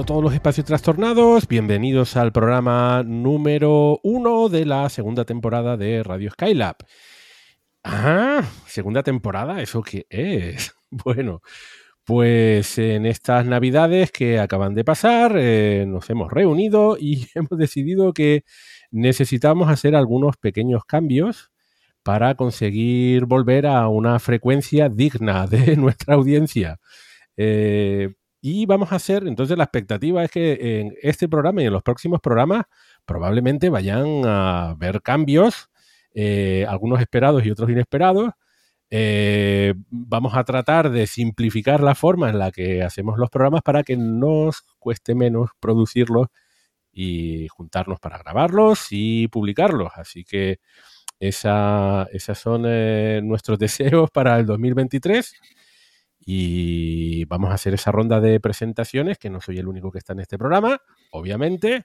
A todos los espacios trastornados, bienvenidos al programa número uno de la segunda temporada de Radio Skylab. Ah, segunda temporada, ¿eso qué es? Bueno, pues en estas navidades que acaban de pasar eh, nos hemos reunido y hemos decidido que necesitamos hacer algunos pequeños cambios para conseguir volver a una frecuencia digna de nuestra audiencia. Eh, y vamos a hacer, entonces la expectativa es que en este programa y en los próximos programas probablemente vayan a ver cambios, eh, algunos esperados y otros inesperados. Eh, vamos a tratar de simplificar la forma en la que hacemos los programas para que nos cueste menos producirlos y juntarnos para grabarlos y publicarlos. Así que esa, esas son eh, nuestros deseos para el 2023 y vamos a hacer esa ronda de presentaciones, que no soy el único que está en este programa, obviamente.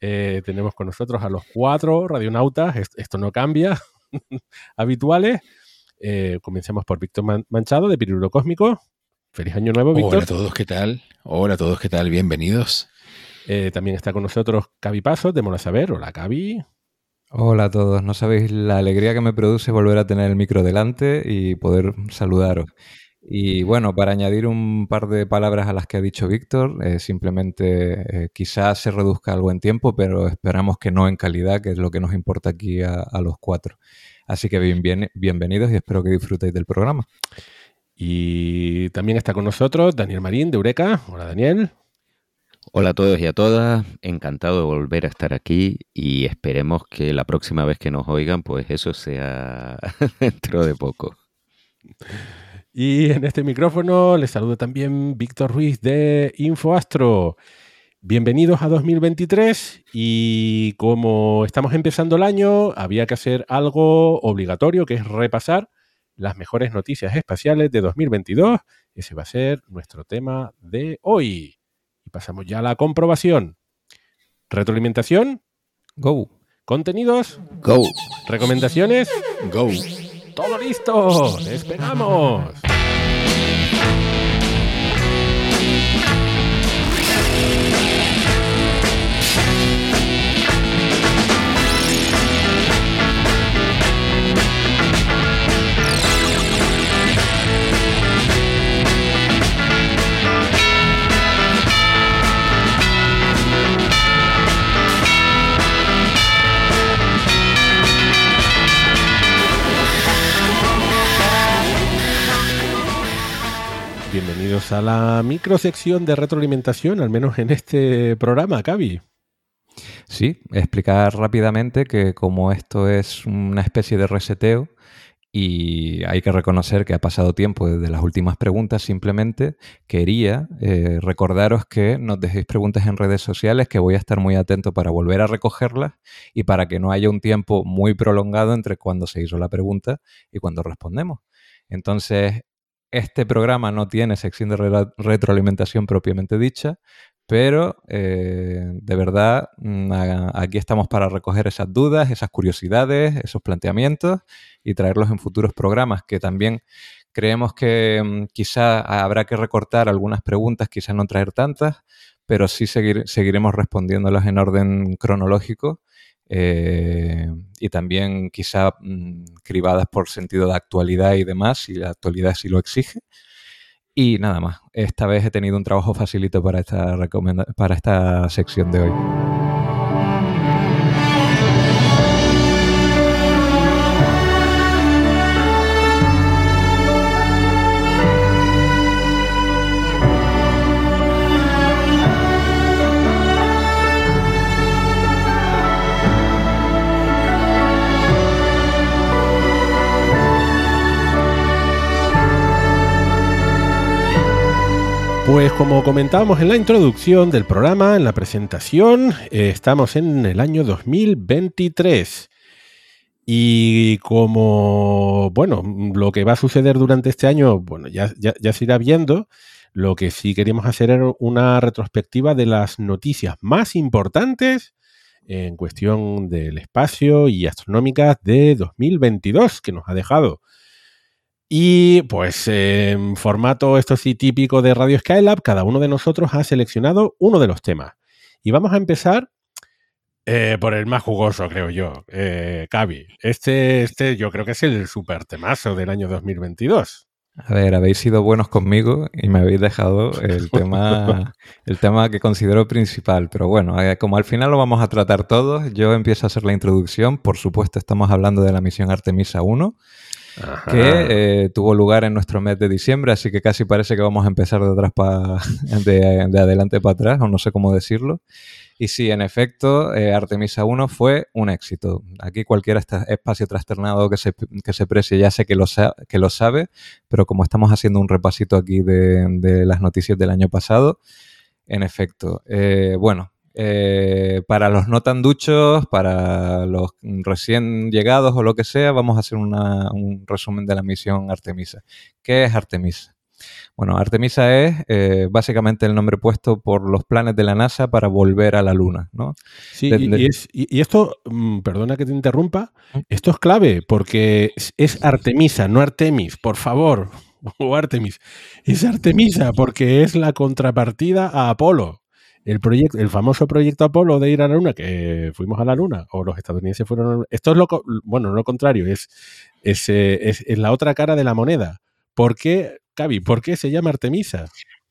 Eh, tenemos con nosotros a los cuatro radionautas, esto, no cambia, habituales. Eh, comencemos por Víctor Manchado, de Pirulo Cósmico. Feliz año nuevo, Víctor. Hola a todos, ¿qué tal? Hola a todos, ¿qué tal? Bienvenidos. Eh, también está con nosotros Cavi Pasos, de Mola Saber. Hola, Cavi. Hola a todos. No sabéis la alegría que me produce volver a tener el micro delante y poder saludaros. Y bueno, para añadir un par de palabras a las que ha dicho Víctor, eh, simplemente eh, quizás se reduzca algo en tiempo, pero esperamos que no en calidad, que es lo que nos importa aquí a, los cuatro. Así que bien, bienvenidos y espero que disfrutéis del programa. Y también está con nosotros Daniel Marín de Eureka. Hola Daniel. Hola a todos y a todas, encantado de volver a estar aquí y esperemos que la próxima vez que nos oigan, pues eso sea dentro de poco. Y en este micrófono les saludo también Víctor Ruiz de InfoAstro. Bienvenidos a 2023 y como estamos empezando el año, había que hacer algo obligatorio, que es repasar las mejores noticias espaciales de 2022. Ese va a ser nuestro tema de hoy. Y pasamos ya a la comprobación. Retroalimentación. Go. Contenidos. Go. Recomendaciones. Go. ¡Todo listo! ¡Esperamos! Bienvenidos a la microsección de retroalimentación, al menos en este programa, Cavi. Sí, explicar rápidamente que como esto es una especie de reseteo y hay que reconocer que ha pasado tiempo desde las últimas preguntas, simplemente quería eh, recordaros que nos dejéis preguntas en redes sociales, que voy a estar muy atento para volver a recogerlas y para que no haya un tiempo muy prolongado entre cuando se hizo la pregunta y cuando respondemos. Entonces, este programa no tiene sección de retroalimentación propiamente dicha, pero eh, de verdad mm, aquí estamos para recoger esas dudas, esas curiosidades, esos planteamientos y traerlos en futuros programas que también creemos que mm, quizá habrá que recortar algunas preguntas, quizá no traer tantas, pero sí seguiremos respondiéndolas en orden cronológico eh, y también quizá mm, cribadas por sentido de actualidad y demás, si la actualidad sí lo exige. Y nada más, esta vez he tenido un trabajo facilito para esta, para esta sección de hoy. Pues como comentábamos en la introducción del programa, en la presentación, eh, estamos en el año 2023. Y como, bueno, lo que va a suceder durante este año, bueno, ya, ya, se irá viendo. Lo que sí queríamos hacer era una retrospectiva de las noticias más importantes en cuestión del espacio y astronómicas de 2022 que nos ha dejado. Y pues en formato esto sí típico de Radio Skylab, cada uno de nosotros ha seleccionado uno de los temas. Y vamos a empezar eh, por el más jugoso, creo yo, eh, Cavi. Este, este yo creo que es el super temazo del año 2022. A ver, habéis sido buenos conmigo y me habéis dejado el tema, el tema que considero principal. Pero bueno, eh, como al final lo vamos a tratar todos, yo empiezo a hacer la introducción. Por supuesto, estamos hablando de la misión Artemisa 1 que eh, tuvo lugar en nuestro mes de diciembre, así que casi parece que vamos a empezar de atrás para de, adelante para atrás, o no sé cómo decirlo. Y sí, en efecto, eh, Artemisa 1 fue un éxito. Aquí cualquier espacio trastornado que se, que se precie ya sé que lo, que lo sabe, pero como estamos haciendo un repasito aquí de, las noticias del año pasado, en efecto, eh, bueno, eh, para los no tan duchos, para los recién llegados o lo que sea, vamos a hacer un resumen de la misión Artemisa. ¿Qué es Artemisa? Bueno, Artemisa es eh, básicamente el nombre puesto por los planes de la NASA para volver a la Luna, ¿no? Sí, y, esto, mm, perdona que te interrumpa, esto es clave porque es Artemisa, no Artemis, por favor, o Artemis. Es Artemisa porque es la contrapartida a Apolo el proyecto, el famoso proyecto Apolo de ir a la Luna, que fuimos a la Luna, o los estadounidenses fueron. Esto es lo, bueno, no lo contrario, es, es, eh, es, es la otra cara de la moneda. ¿Por qué, Cavi, por qué se llama Artemisa?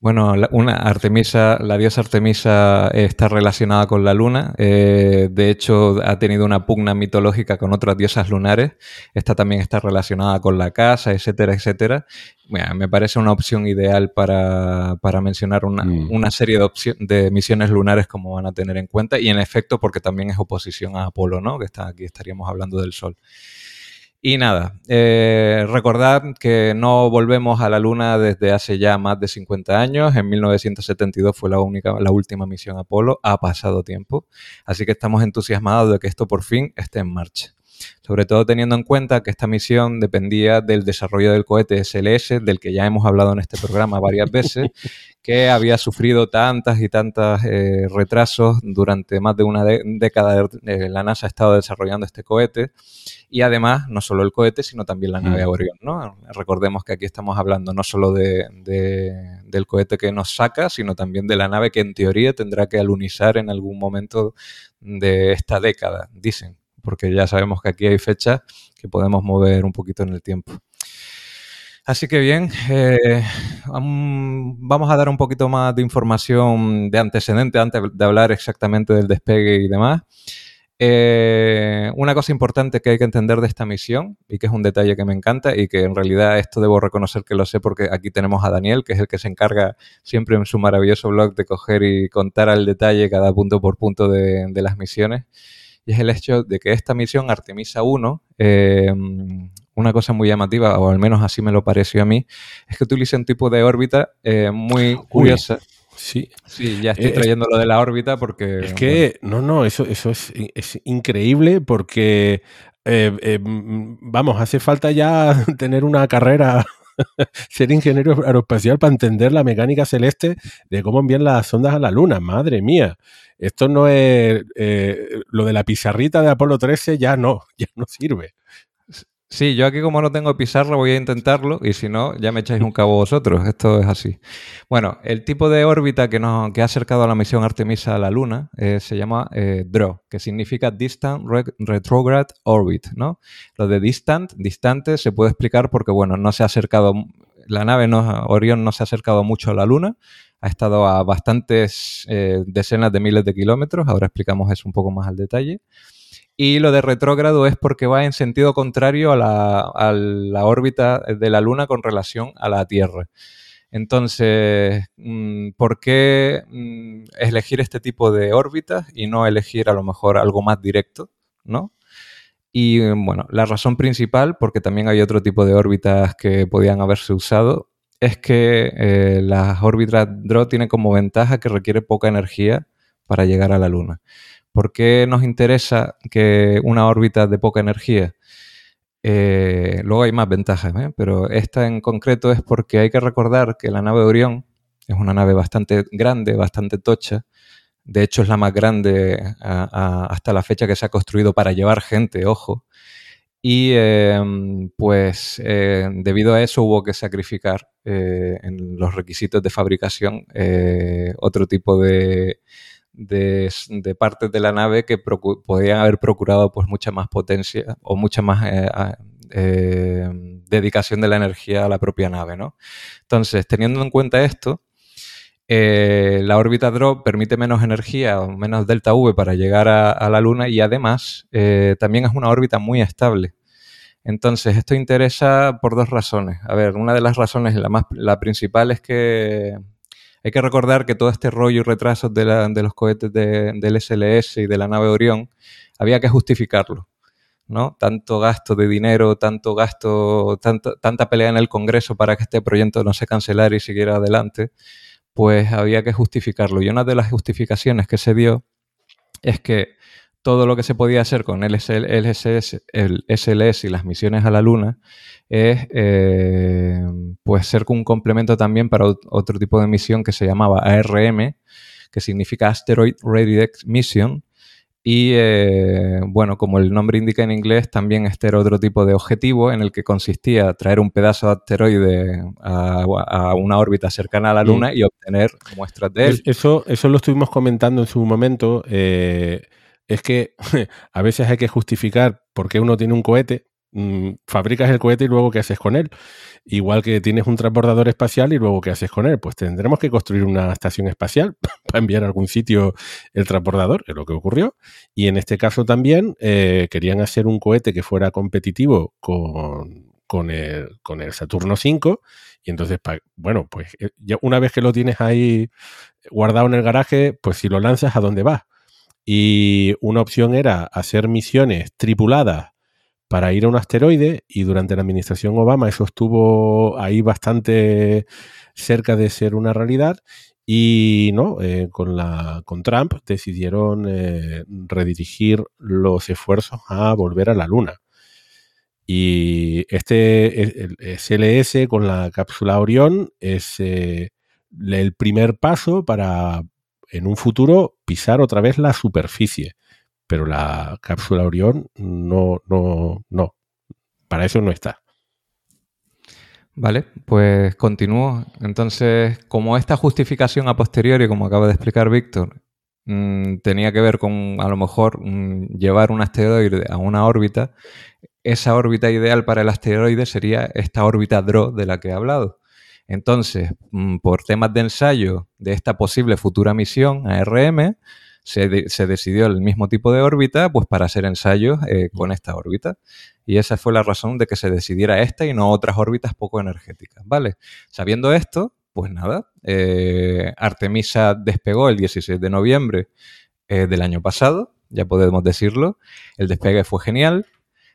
Bueno, una Artemisa, la diosa Artemisa está relacionada con la luna. Eh, de hecho, ha tenido una pugna mitológica con otras diosas lunares. Esta también está relacionada con la casa, etcétera, etcétera. me parece una opción ideal para, mencionar una, mm. serie de, de misiones lunares como van a tener en cuenta. Y en efecto, porque también es oposición a Apolo, ¿no? Que está aquí estaríamos hablando del Sol. Y nada, eh, recordad que no volvemos a la Luna desde hace ya más de 50 años. En 1972 fue la, única, la última misión Apolo. Ha pasado tiempo. Así que estamos entusiasmados de que esto por fin esté en marcha. Sobre todo teniendo en cuenta que esta misión dependía del desarrollo del cohete SLS, del que ya hemos hablado en este programa varias veces, que había sufrido tantas y tantas eh, retrasos durante más de una década. Eh, la NASA ha estado desarrollando este cohete y además no solo el cohete, sino también la nave mm. Orion. ¿no? Recordemos que aquí estamos hablando no solo de, del cohete que nos saca, sino también de la nave que en teoría tendrá que alunizar en algún momento de esta década, dicen, porque ya sabemos que aquí hay fechas que podemos mover un poquito en el tiempo. Así que bien, eh, vamos a dar un poquito más de información de antecedente antes de hablar exactamente del despegue y demás. Eh, una cosa importante que hay que entender de esta misión, y que es un detalle que me encanta, y que en realidad esto debo reconocer que lo sé porque aquí tenemos a Daniel, que es el que se encarga siempre en su maravilloso blog de coger y contar al detalle cada punto por punto de, las misiones, y es el hecho de que esta misión Artemisa 1, eh, una cosa muy llamativa, o al menos así me lo pareció a mí, es que utiliza un tipo de órbita eh, muy curiosa. Sí. Sí, ya estoy trayendo lo de la órbita porque. Es que, no, no, eso, eso es, increíble porque, eh, eh, vamos, hace falta ya tener una carrera, ser ingeniero aeroespacial para entender la mecánica celeste de cómo envían las sondas a la Luna. Madre mía. Esto no es. Eh, lo de la pizarrita de Apolo 13 ya no, ya no sirve. Sí, yo aquí como no tengo pizarra voy a intentarlo y si no, ya me echáis un cabo vosotros. Esto es así. Bueno, el tipo de órbita que, nos, que ha acercado a la misión Artemisa a la Luna eh, se llama eh, DRO, que significa Distant Retrograde Orbit, ¿no? Lo de distant, distante, se puede explicar porque, bueno, no se ha acercado la nave Orión no se ha acercado mucho a la Luna, ha estado a bastantes eh, decenas de miles de kilómetros, ahora explicamos eso un poco más al detalle. Y lo de retrógrado es porque va en sentido contrario a la, órbita de la Luna con relación a la Tierra. Entonces, mm, ¿por qué mm, elegir este tipo de órbitas y no elegir a lo mejor algo más directo? ¿no? Y bueno, la razón principal, porque también hay otro tipo de órbitas que podían haberse usado, es que eh, las órbitas DRO tienen como ventaja que requiere poca energía para llegar a la Luna. ¿Por qué nos interesa que una órbita de poca energía? Eh, luego hay más ventajas, ¿eh? pero esta en concreto es porque hay que recordar que la nave Orión es una nave bastante grande, bastante tocha. De hecho, es la más grande hasta la fecha que se ha construido para llevar gente, ojo. Y em, pues eh, debido a eso hubo que sacrificar eh, en los requisitos de fabricación eh, otro tipo de, de, partes de la nave que podían haber procurado pues mucha más potencia o mucha más dedicación de la energía a la propia nave. ¿no? Entonces, teniendo en cuenta esto, la órbita Drop permite menos energía o menos delta V para llegar a, la Luna y además también es una órbita muy estable. Entonces, esto interesa por dos razones. A ver, una de las razones, la, más, la principal, es que hay que recordar que todo este rollo y retrasos de, los cohetes del SLS y de la nave Orión había que justificarlo. ¿no? Tanto gasto de dinero, tanto gasto, tanta pelea en el Congreso para que este proyecto no se cancelara y siguiera adelante, pues había que justificarlo. Y una de las justificaciones que se dio es que todo lo que se podía hacer con el, SLS, el SLS y las misiones a la Luna es eh, pues ser un complemento también para otro tipo de misión que se llamaba ARM, que significa Asteroid Redirect Mission. Y eh, bueno, como el nombre indica en inglés, también este era otro tipo de objetivo en el que consistía traer un pedazo de asteroide a, una órbita cercana a la Luna y, obtener muestras de él. Eso, eso lo estuvimos comentando en su momento. Eh, es que a veces hay que justificar por qué uno tiene un cohete, mm, fabricas el cohete y luego qué haces con él. Igual que tienes un transbordador espacial y luego qué haces con él. Pues tendremos que construir una estación espacial para enviar a algún sitio el transbordador, es lo que ocurrió. Y en este caso también eh, querían hacer un cohete que fuera competitivo con, con, el, Saturno 5. Y entonces, bueno, pues eh, una vez que lo tienes ahí guardado en el garaje, pues si lo lanzas, ¿a dónde vas? Y una opción era hacer misiones tripuladas para ir a un asteroide y durante la administración Obama eso estuvo ahí bastante cerca de ser una realidad y no eh, con la con Trump decidieron eh, redirigir los esfuerzos a volver a la luna y este SLS con la cápsula Orión es eh, el primer paso para en un futuro pisar otra vez la superficie. Pero la cápsula Orión no, no, no. Para eso no está. Vale, pues continúo. Entonces, como esta justificación a posteriori, como acaba de explicar Víctor, mm, tenía que ver con a lo mejor mm, llevar un asteroide a una órbita, esa órbita ideal para el asteroide sería esta órbita DRO de la que he hablado. Entonces, mm, por temas de ensayo de esta posible futura misión ARM, se, se decidió el mismo tipo de órbita pues para hacer ensayos eh, con esta órbita. Y esa fue la razón de que se decidiera esta y no otras órbitas poco energéticas, ¿vale? Sabiendo esto, pues nada, eh, Artemisa despegó el 16 de noviembre eh, del año pasado, ya podemos decirlo. El despegue fue genial.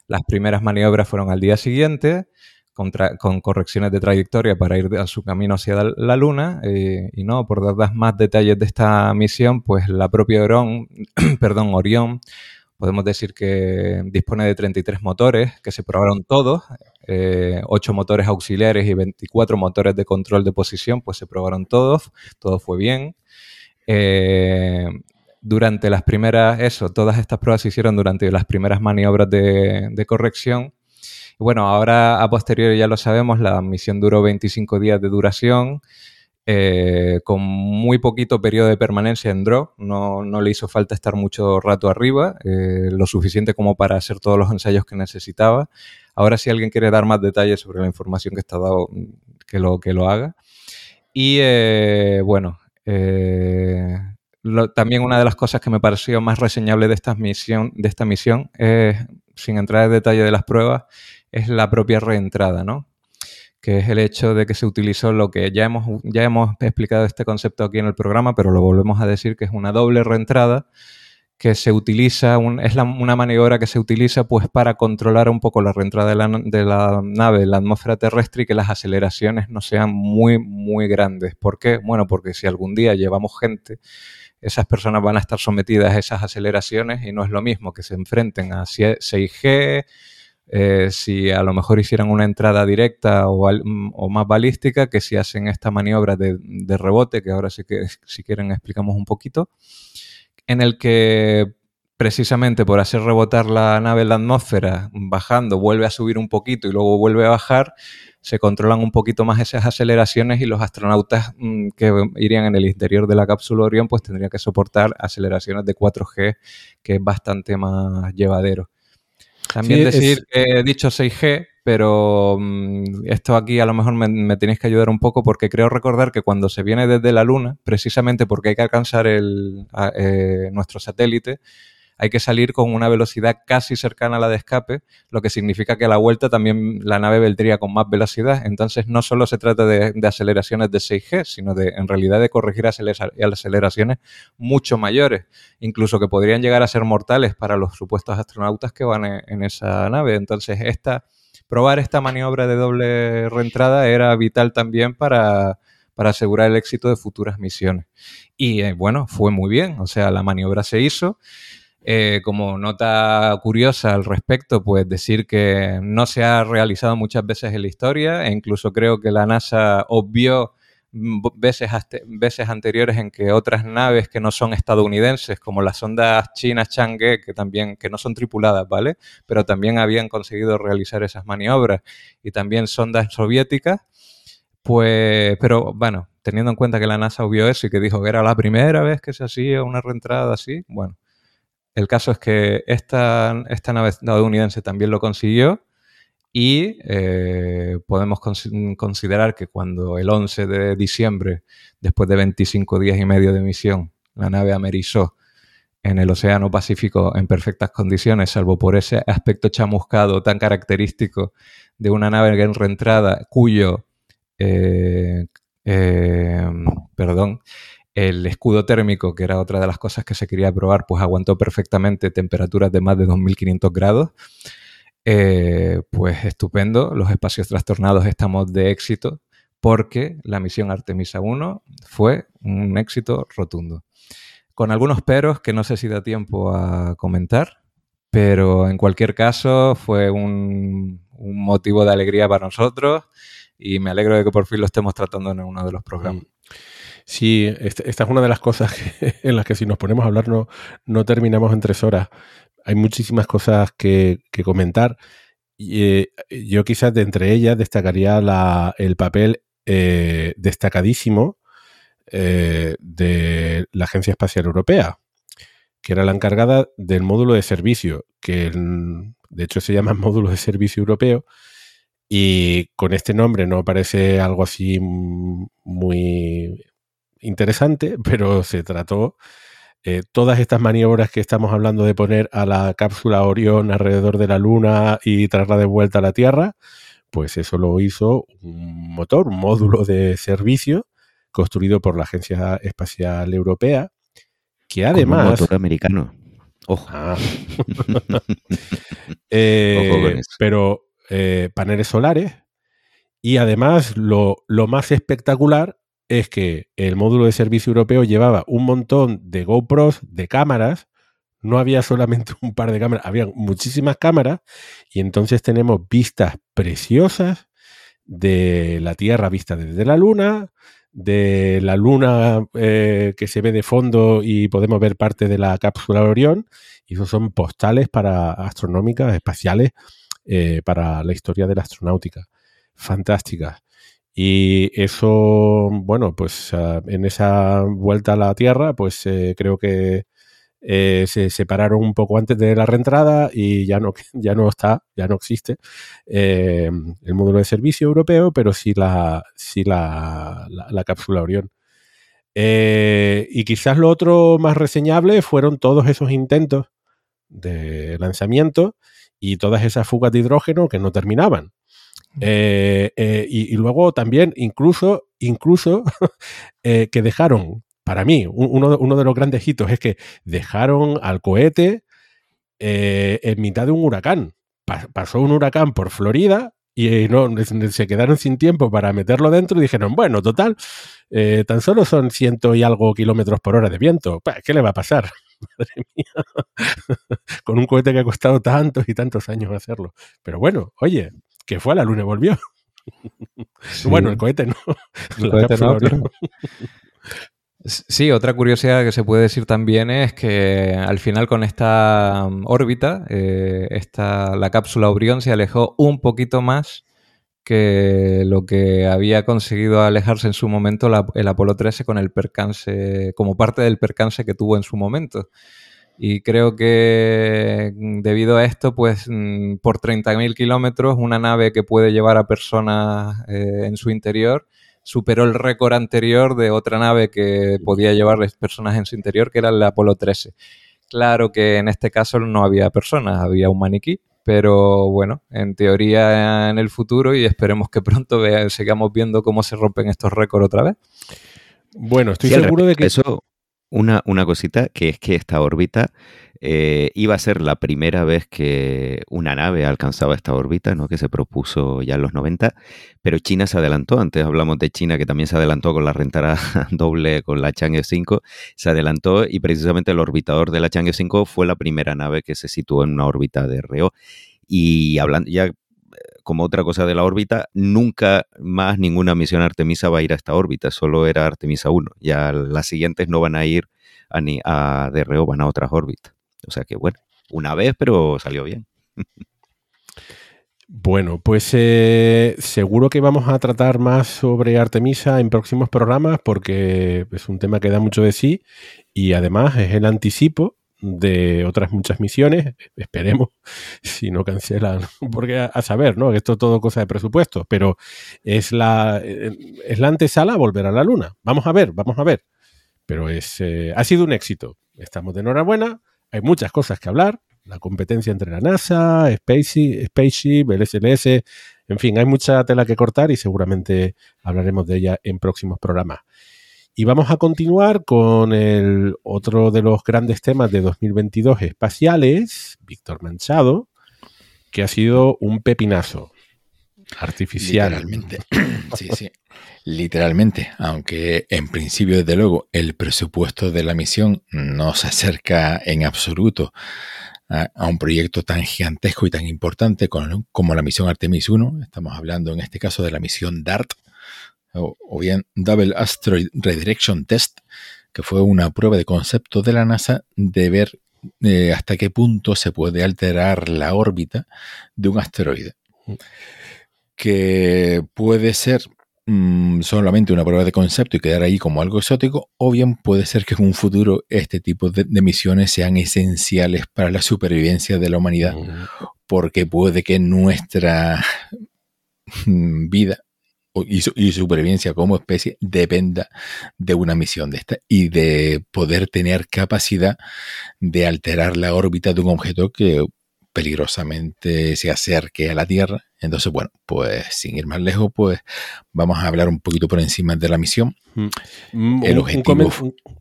Las primeras maniobras fueron al día siguiente con, correcciones de trayectoria para ir a su camino hacia la Luna. Eh, y no, por dar más detalles de esta misión, pues la propia Orión, perdón, Orión, podemos decir que dispone de 33 motores que se probaron todos, 8 eh, motores auxiliares y 24 motores de control de posición, pues se probaron todos, todo fue bien. Eh, durante las primeras, eso, todas estas pruebas se hicieron durante las primeras maniobras de corrección bueno, ahora a posteriori ya lo sabemos, la misión duró 25 días de duración eh, con muy poquito periodo de permanencia en draw, no, le hizo falta estar mucho rato arriba, eh, lo suficiente como para hacer todos los ensayos que necesitaba. Ahora si alguien quiere dar más detalles sobre la información que está dado, que lo, que lo haga. Y eh, bueno, también una de las cosas que me pareció más reseñable de esta misión, de esta misión sin entrar en detalle de las pruebas, es la propia reentrada, ¿no? que es el hecho de que se utilizó lo que ya hemos, ya hemos explicado este concepto aquí en el programa, pero lo volvemos a decir, que es una doble reentrada que se utiliza, es una maniobra que se utiliza pues para controlar un poco la reentrada de la, nave la atmósfera terrestre y que las aceleraciones no sean muy, muy grandes. ¿Por qué? Bueno, porque si algún día llevamos gente, esas personas van a estar sometidas a esas aceleraciones y no es lo mismo que se enfrenten a 6G, eh, si a lo mejor hicieran una entrada directa o, más balística que si hacen esta maniobra de, rebote, que ahora sí que si quieren explicamos un poquito, en el que precisamente por hacer rebotar la nave en la atmósfera, bajando, vuelve a subir un poquito y luego vuelve a bajar, se controlan un poquito más esas aceleraciones y los astronautas mm, que irían en el interior de la cápsula Orión pues tendrían que soportar aceleraciones de 4G, que es bastante más llevadero. También decir que he dicho 6G, pero mm, esto aquí a lo mejor me, tenéis que ayudar un poco porque creo recordar que cuando se viene desde la Luna, precisamente porque hay que alcanzar el, eh, nuestro satélite, hay que salir con una velocidad casi cercana a la de escape, lo que significa que a la vuelta también la nave vendría con más velocidad. Entonces no solo se trata de, aceleraciones de 6G, sino de en realidad de corregir aceleraciones mucho mayores, incluso que podrían llegar a ser mortales para los supuestos astronautas que van en, esa nave. Entonces esta probar esta maniobra de doble reentrada era vital también para, asegurar el éxito de futuras misiones. Y eh, bueno, fue muy bien, o sea, la maniobra se hizo. Eh, como nota curiosa al respecto, pues decir que no se ha realizado muchas veces en la historia e incluso creo que la NASA obvió veces, veces anteriores en que otras naves que no son estadounidenses, como las sondas chinas Chang'e, que también que no son tripuladas, ¿vale? Pero también habían conseguido realizar esas maniobras y también sondas soviéticas, pues, pero bueno, teniendo en cuenta que la NASA obvió eso y que dijo que era la primera vez que se hacía una reentrada así, bueno, el caso es que esta, nave estadounidense también lo consiguió y eh, podemos considerar que cuando el 11 de diciembre, después de 25 días y medio de misión, la nave amerizó en el Océano Pacífico en perfectas condiciones, salvo por ese aspecto chamuscado tan característico de una nave en reentrada cuyo, eh, eh, perdón, el escudo térmico, que era otra de las cosas que se quería probar, pues aguantó perfectamente temperaturas de más de 2500 grados. Eh, pues estupendo, los espacios trastornados estamos de éxito porque la misión Artemisa 1 fue un éxito rotundo. Con algunos peros que no sé si da tiempo a comentar, pero en cualquier caso fue un, un motivo de alegría para nosotros y me alegro de que por fin lo estemos tratando en uno de los programas. Sí, esta, es una de las cosas en las que si nos ponemos a hablar no, no terminamos en tres horas. Hay muchísimas cosas que, comentar. Y, eh, yo quizás de entre ellas destacaría el papel eh, destacadísimo eh, de la Agencia Espacial Europea, que era la encargada del módulo de servicio, que de hecho se llama módulo de servicio europeo, y con este nombre no parece algo así muy interesante, pero se trató eh, todas estas maniobras que estamos hablando de poner a la cápsula Orión alrededor de la Luna y traerla de vuelta a la Tierra, pues eso lo hizo un motor, un módulo de servicio construido por la Agencia Espacial Europea, que además... un motor americano. Ojo. Ah. Eh, pero eh, paneles solares y además lo, lo más espectacular es que el módulo de servicio europeo llevaba un montón de GoPros, de cámaras, no había solamente un par de cámaras, había muchísimas cámaras y entonces tenemos vistas preciosas de la Tierra vista desde la Luna, de la Luna eh, que se ve de fondo y podemos ver parte de la cápsula Orión y esos son postales para astronómicas, espaciales, eh, para la historia de la astronáutica. Fantásticas. Y eso, bueno, pues ah, en esa vuelta a la Tierra, pues eh, creo que eh, se separaron un poco antes de la reentrada y ya no, ya no está, ya no existe eh, el módulo de servicio europeo, pero sí la, sí la, la, cápsula Orión. y quizás lo otro más reseñable fueron todos esos intentos de lanzamiento y todas esas fugas de hidrógeno que no terminaban. Eh, eh, y, luego también, incluso, incluso eh, que dejaron, para mí, uno, uno, de los grandes hitos es que dejaron al cohete en mitad de un huracán. pasó un huracán por Florida y no, se quedaron sin tiempo para meterlo dentro y dijeron, bueno, total, tan solo son ciento y algo kilómetros por hora de viento. ¿Qué le va a pasar? Madre mía. Con un cohete que ha costado tantos y tantos años hacerlo. Pero bueno, oye, que fue a la luna y volvió. Bueno, el cohete no. El cohete no Sí, otra curiosidad que se puede decir también es que al final con esta um, órbita, eh, la cápsula Orión se alejó un poquito más que lo que había conseguido alejarse en su momento el Apolo 13 con el percance, como parte del percance que tuvo en su momento. Y creo que mm, debido a esto, pues mm, por 30.000 kilómetros, una nave que puede llevar a personas eh, en su interior superó el récord anterior de otra nave que podía llevar personas en su interior, que era el Apolo 13. Claro que en este caso no había personas, había un maniquí, pero bueno, en teoría en el futuro y esperemos que pronto sigamos viendo cómo se rompen estos récords otra vez. Bueno, estoy seguro de que... Eso, una, una cosita, que es que esta órbita eh, iba a ser la primera vez que una nave alcanzaba esta órbita, ¿no? que se propuso ya en los 90, pero China se adelantó. Antes hablamos de China, que también se adelantó con la rentara doble con la Chang'e 5, se adelantó y precisamente el orbitador de la Chang'e 5 fue la primera nave que se situó en una órbita de REO. Y hablando, ya como otra cosa de la órbita, nunca más ninguna misión Artemisa va a ir a esta órbita, solo era Artemisa 1. Ya las siguientes no van a ir a, ni a DRO, van a otras órbitas. O sea que bueno, una vez, pero salió bien. Bueno, pues eh, seguro que vamos a tratar más sobre Artemisa en próximos programas porque es un tema que da mucho de sí y además es el anticipo de otras muchas misiones, esperemos, si no cancelan, porque a, saber, ¿no? Esto es todo cosa de presupuesto, pero es la, es la antesala a volver a la Luna. Vamos a ver, vamos a ver. Pero es, eh, ha sido un éxito. Estamos de enhorabuena, hay muchas cosas que hablar, la competencia entre la NASA, Spaceship, Spaceship el SLS, en fin, hay mucha tela que cortar y seguramente hablaremos de ella en próximos programas. Y vamos a continuar con el otro de los grandes temas de 2022 espaciales, Víctor Manchado, que ha sido un pepinazo artificial. Literalmente. Sí, sí. Literalmente. Aunque en principio, desde luego, el presupuesto de la misión no se acerca en absoluto a, un proyecto tan gigantesco y tan importante como, como la misión Artemis 1. Estamos hablando en este caso de la misión DART, o, bien Double Asteroid Redirection Test, que fue una prueba de concepto de la NASA de ver eh, hasta qué punto se puede alterar la órbita de un asteroide. Que puede ser mm, solamente una prueba de concepto y quedar ahí como algo exótico, o bien puede ser que en un futuro este tipo de, misiones sean esenciales para la supervivencia de la humanidad, porque puede que nuestra mm, vida y, su, supervivencia como especie dependa de una misión de esta y de poder tener capacidad de alterar la órbita de un objeto que peligrosamente se acerque a la Tierra. Entonces, bueno, pues sin ir más lejos, pues vamos a hablar un poquito por encima de la misión. Mm. El objetivo.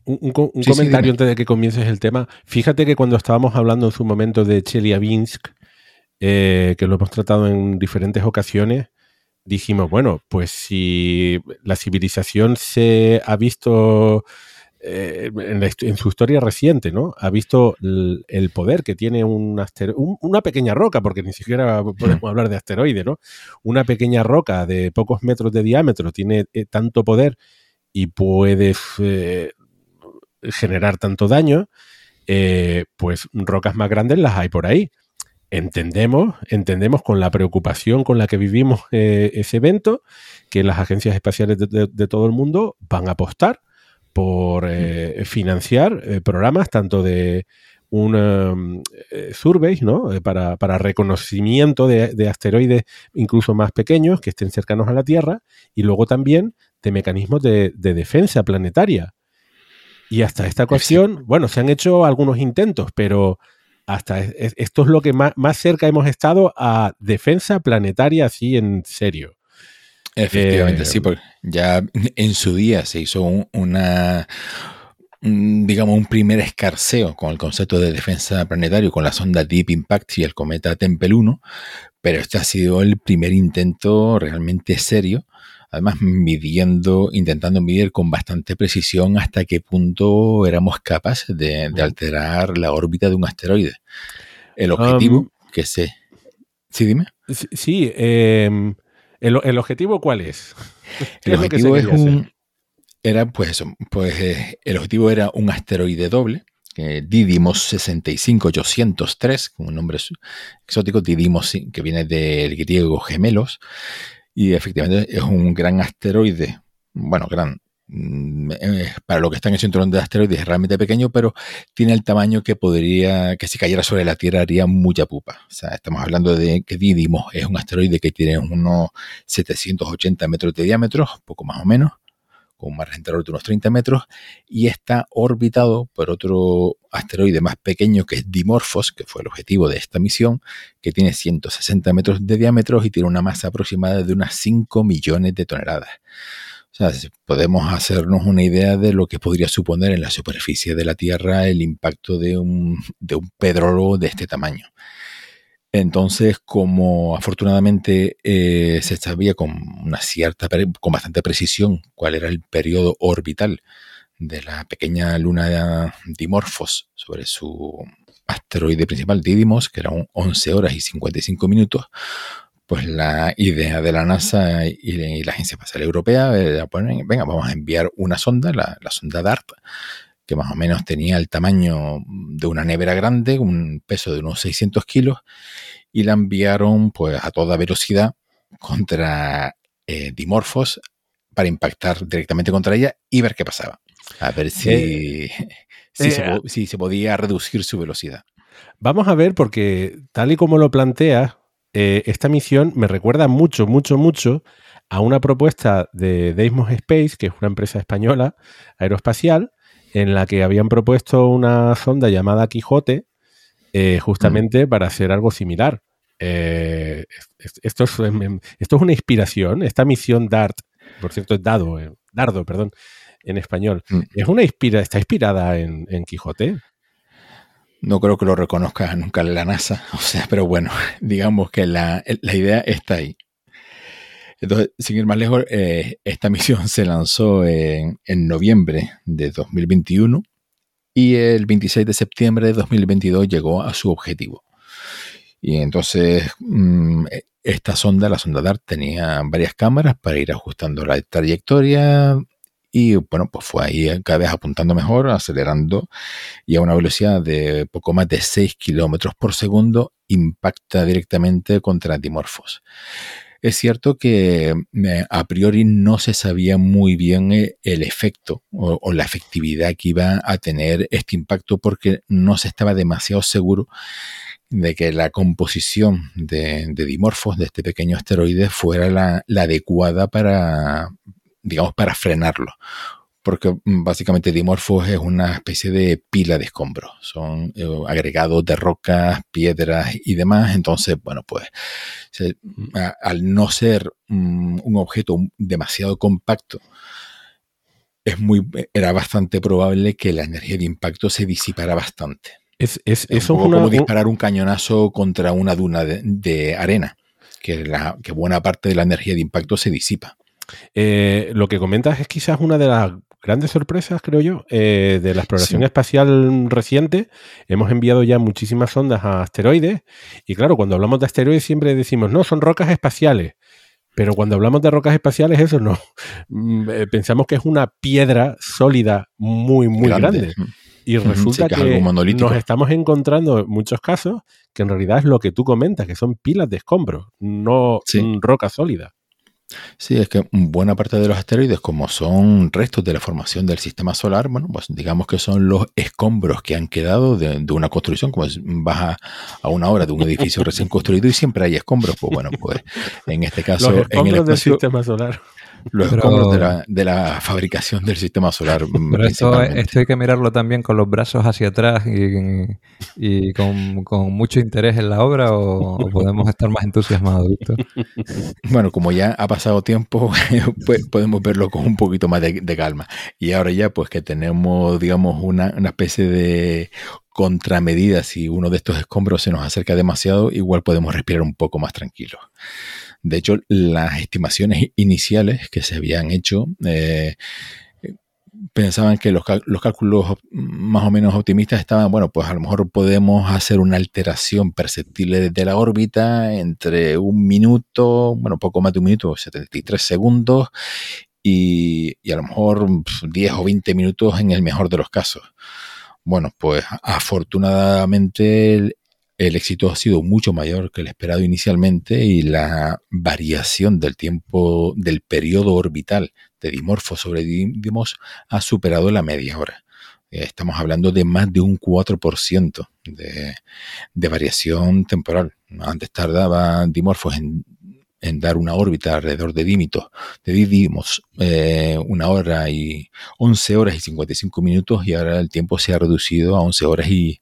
Un, comentario antes de que comiences el tema. Fíjate que cuando estábamos hablando en su momento de Chelyabinsk, eh, que lo hemos tratado en diferentes ocasiones, dijimos, bueno, pues si la civilización se ha visto eh, en, su historia reciente, ¿no? Ha visto el, poder que tiene un una pequeña roca, porque ni siquiera podemos hablar de asteroide, ¿no? Una pequeña roca de pocos metros de diámetro tiene eh, tanto poder y puede eh, generar tanto daño, pues rocas más grandes las hay por ahí. Entendemos, entendemos con la preocupación con la que vivimos eh, ese evento, que las agencias espaciales de, todo el mundo van a apostar por eh, financiar programas tanto de un survey, ¿no? Para, reconocimiento de, de, asteroides incluso más pequeños que estén cercanos a la Tierra y luego también de mecanismos de, defensa planetaria. Y hasta esta ocasión, bueno, se han hecho algunos intentos, pero hasta esto es lo que más, cerca hemos estado a defensa planetaria así en serio. Efectivamente, sí, eh, porque ya en su día se hizo una, digamos, un primer escarceo con el concepto de defensa planetario con la sonda Deep Impact y el cometa Tempel 1, pero este ha sido el primer intento realmente serio además midiendo, intentando medir con bastante precisión hasta qué punto éramos capaces de, alterar la órbita de un asteroide. El objetivo que se... Sí, dime. Sí, em, el, objetivo cuál es? El objetivo es un... Era pues pues eh, el objetivo era un asteroide doble, Didymos 65803, un nombre exótico, Didymos que viene del griego gemelos, y efectivamente es un gran asteroide, bueno, gran, mm, para lo que está en el cinturón de asteroides es realmente pequeño, pero tiene el tamaño que podría, que si cayera sobre la Tierra haría mucha pupa. O sea, estamos hablando de que Didymos es un asteroide que tiene unos 780 metros de diámetro, poco más o menos, con un margen de unos 30 metros, y está orbitado por otro asteroide más pequeño que es Dimorphos, que fue el objetivo de esta misión, que tiene 160 metros de diámetro y tiene una masa aproximada de unas 5 millones de toneladas. O sea, podemos hacernos una idea de lo que podría suponer en la superficie de la Tierra el impacto de un, de un de este tamaño. Entonces, como afortunadamente eh, se sabía con una cierta, con bastante precisión cuál era el periodo orbital de la pequeña luna Dimorphos sobre su asteroide principal Didymos, que eran 11 horas y 55 minutos, pues la idea de la NASA y, la Agencia Espacial Europea era, venga, vamos a enviar una sonda, la, la sonda DART, que más o menos tenía el tamaño de una nevera grande, un peso de unos 600 kilos, y la enviaron pues a toda velocidad contra eh, Dimorphos para impactar directamente contra ella y ver qué pasaba. A ver si, eh, eh, si, se, podía reducir su velocidad. Vamos a ver, porque tal y como lo plantea, esta misión me recuerda mucho, mucho, mucho a una propuesta de Deimos Space, que es una empresa española aeroespacial, en la que habían propuesto una sonda llamada Quijote eh, justamente para hacer algo similar. Eh, esto, es, em, em, esto es una inspiración, esta misión DART, por cierto, es dado, eh, Dardo, perdón, en español, mm. es una inspira, está inspirada en, Quijote. No creo que lo reconozca nunca la NASA, o sea, pero bueno, digamos que la idea está ahí. Entonces, sin ir más lejos, eh, esta misión se lanzó en, noviembre de 2021 y el 26 de septiembre de 2022 llegó a su objetivo. Y entonces mm, esta sonda, la sonda DART, tenía varias cámaras para ir ajustando la trayectoria y bueno, pues fue ahí cada vez apuntando mejor, acelerando y a una velocidad de poco más de 6 kilómetros por segundo impacta directamente contra Dimorphos. Es cierto que eh, a priori no se sabía muy bien eh, el efecto o, la efectividad que iba a tener este impacto porque no se estaba demasiado seguro de que la composición de, dimorfos de este pequeño asteroide fuera la, la adecuada para, digamos, para frenarlo porque mm, básicamente Dimorphos es una especie de pila de escombros. Son eh, agregados de rocas, piedras y demás. Entonces, bueno, pues al no ser mm, un objeto demasiado compacto, es muy, era bastante probable que la energía de impacto se disipara bastante. Es, es, es como disparar un cañonazo contra una duna de, arena, que, la, que buena parte de la energía de impacto se disipa. Eh, lo que comentas es quizás una de las grandes sorpresas, creo yo, eh, de la exploración espacial reciente. Hemos enviado ya muchísimas sondas a asteroides y claro, cuando hablamos de asteroides siempre decimos, no, son rocas espaciales. Pero cuando hablamos de rocas espaciales, eso no. Mm, eh, pensamos que es una piedra sólida muy, muy grande. Y resulta que nos estamos encontrando en muchos casos que en realidad es lo que tú comentas, que son pilas de escombros, no roca sólida. Sí, es que buena parte de los asteroides, como son restos de la formación del sistema solar, bueno, pues digamos que son los escombros que han quedado de, una construcción, como vas a, una hora de un edificio recién construido y siempre hay escombros, pues bueno, pues en este caso... en el del sistema solar los escombros de la, fabricación del sistema solar. Pero esto, hay que mirarlo también con los brazos hacia atrás y, con, mucho interés en la obra o, podemos estar más entusiasmados, Víctor. Bueno, como ya ha pasado tiempo, pues podemos verlo con un poquito más de, calma. Y ahora ya, pues que tenemos, digamos, una, una especie de contramedida, si uno de estos escombros se nos acerca demasiado, igual podemos respirar un poco más tranquilos. De hecho, las estimaciones iniciales que se habían hecho eh, pensaban que los, cálculos más o menos optimistas estaban, bueno, pues a lo mejor podemos hacer una alteración perceptible de la órbita entre un minuto, bueno, poco más de un minuto, 73 segundos, y, y a lo mejor 10 o 20 minutos en el mejor de los casos. Bueno, pues afortunadamente éxito ha sido mucho mayor que el esperado inicialmente y la variación del tiempo del periodo orbital de Dimorfo sobre Dimos ha superado la media hora. Eh, estamos hablando de más de un 4% de, de variación temporal. Antes tardaba Dimorfos en, dar una órbita alrededor de Dímitos, de Dimos, eh, una hora y 11 horas y 55 minutos y ahora el tiempo se ha reducido a 11 horas y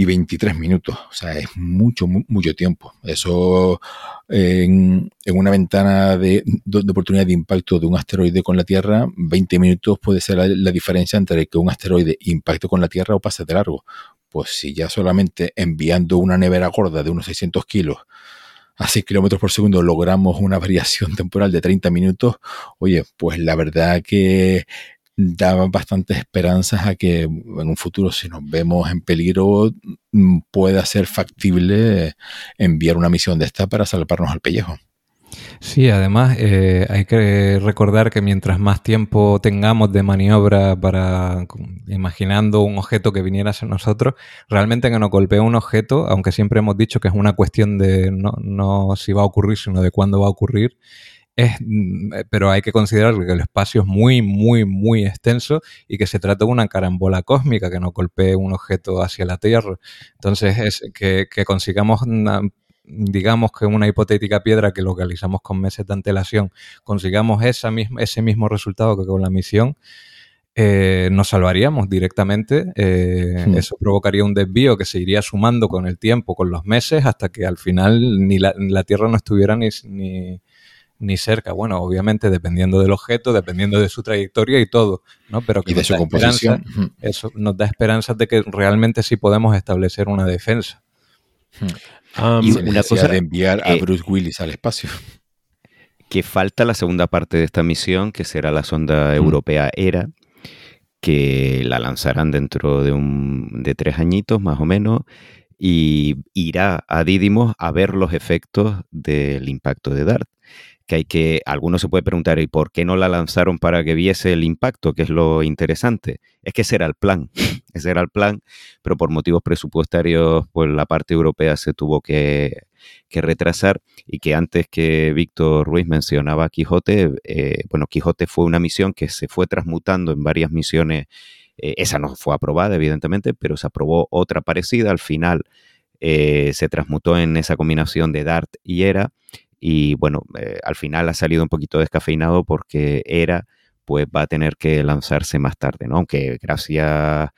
y 23 minutos. O sea, es mucho, mucho tiempo. Eso en, una ventana de, oportunidad de impacto de un asteroide con la Tierra, 20 minutos puede ser la, diferencia entre que un asteroide impacte con la Tierra o pase de largo. Pues si ya solamente enviando una nevera gorda de unos 600 kilos a 6 kilómetros por segundo logramos una variación temporal de 30 minutos, oye, pues la verdad que daba bastantes esperanzas a que en un futuro, si nos vemos en peligro, mm, pueda ser factible enviar una misión de esta para salvarnos al pellejo. Sí, además eh, hay que recordar que mientras más tiempo tengamos de maniobra para imaginando un objeto que viniera hacia nosotros, realmente que nos golpee un objeto, aunque siempre hemos dicho que es una cuestión de no, no si va a ocurrir, sino de cuándo va a ocurrir, Mm, eh, pero hay que considerar que el espacio es muy, muy, muy extenso y que se trata de una carambola cósmica que no golpee un objeto hacia la Tierra. Entonces, es que, consigamos digamos que una hipotética piedra que localizamos con meses de antelación, consigamos esa misma, ese mismo resultado que con la misión, eh, nos salvaríamos directamente. Eh, hmm. Eso provocaría un desvío que se iría sumando con el tiempo, con los meses, hasta que al final ni la, la Tierra no estuviera ni, ni, ni cerca. Bueno, obviamente dependiendo del objeto, dependiendo de su trayectoria y todo, ¿no? Pero que y de su composición. Eso nos da esperanzas de que realmente sí podemos establecer una defensa. y una cosa de enviar a Bruce Willis al espacio. Que falta la segunda parte de esta misión, que será la sonda europea ERA, que la lanzarán dentro de, un, de tres añitos más o menos y irá a Didymos a ver los efectos del impacto de DART que hay que, algunos se puede preguntar, ¿y por qué no la lanzaron para que viese el impacto? Que es lo interesante. Es que ese era el plan, ese era el plan, pero por motivos presupuestarios, pues la parte europea se tuvo que, retrasar y que antes que Víctor Ruiz mencionaba Quijote, eh, bueno, Quijote fue una misión que se fue transmutando en varias misiones, eh, esa no fue aprobada evidentemente, pero se aprobó otra parecida, al final eh, se transmutó en esa combinación de DART y ERA y bueno, eh, al final ha salido un poquito descafeinado porque era, pues va a tener que lanzarse más tarde, ¿no? Aunque gracias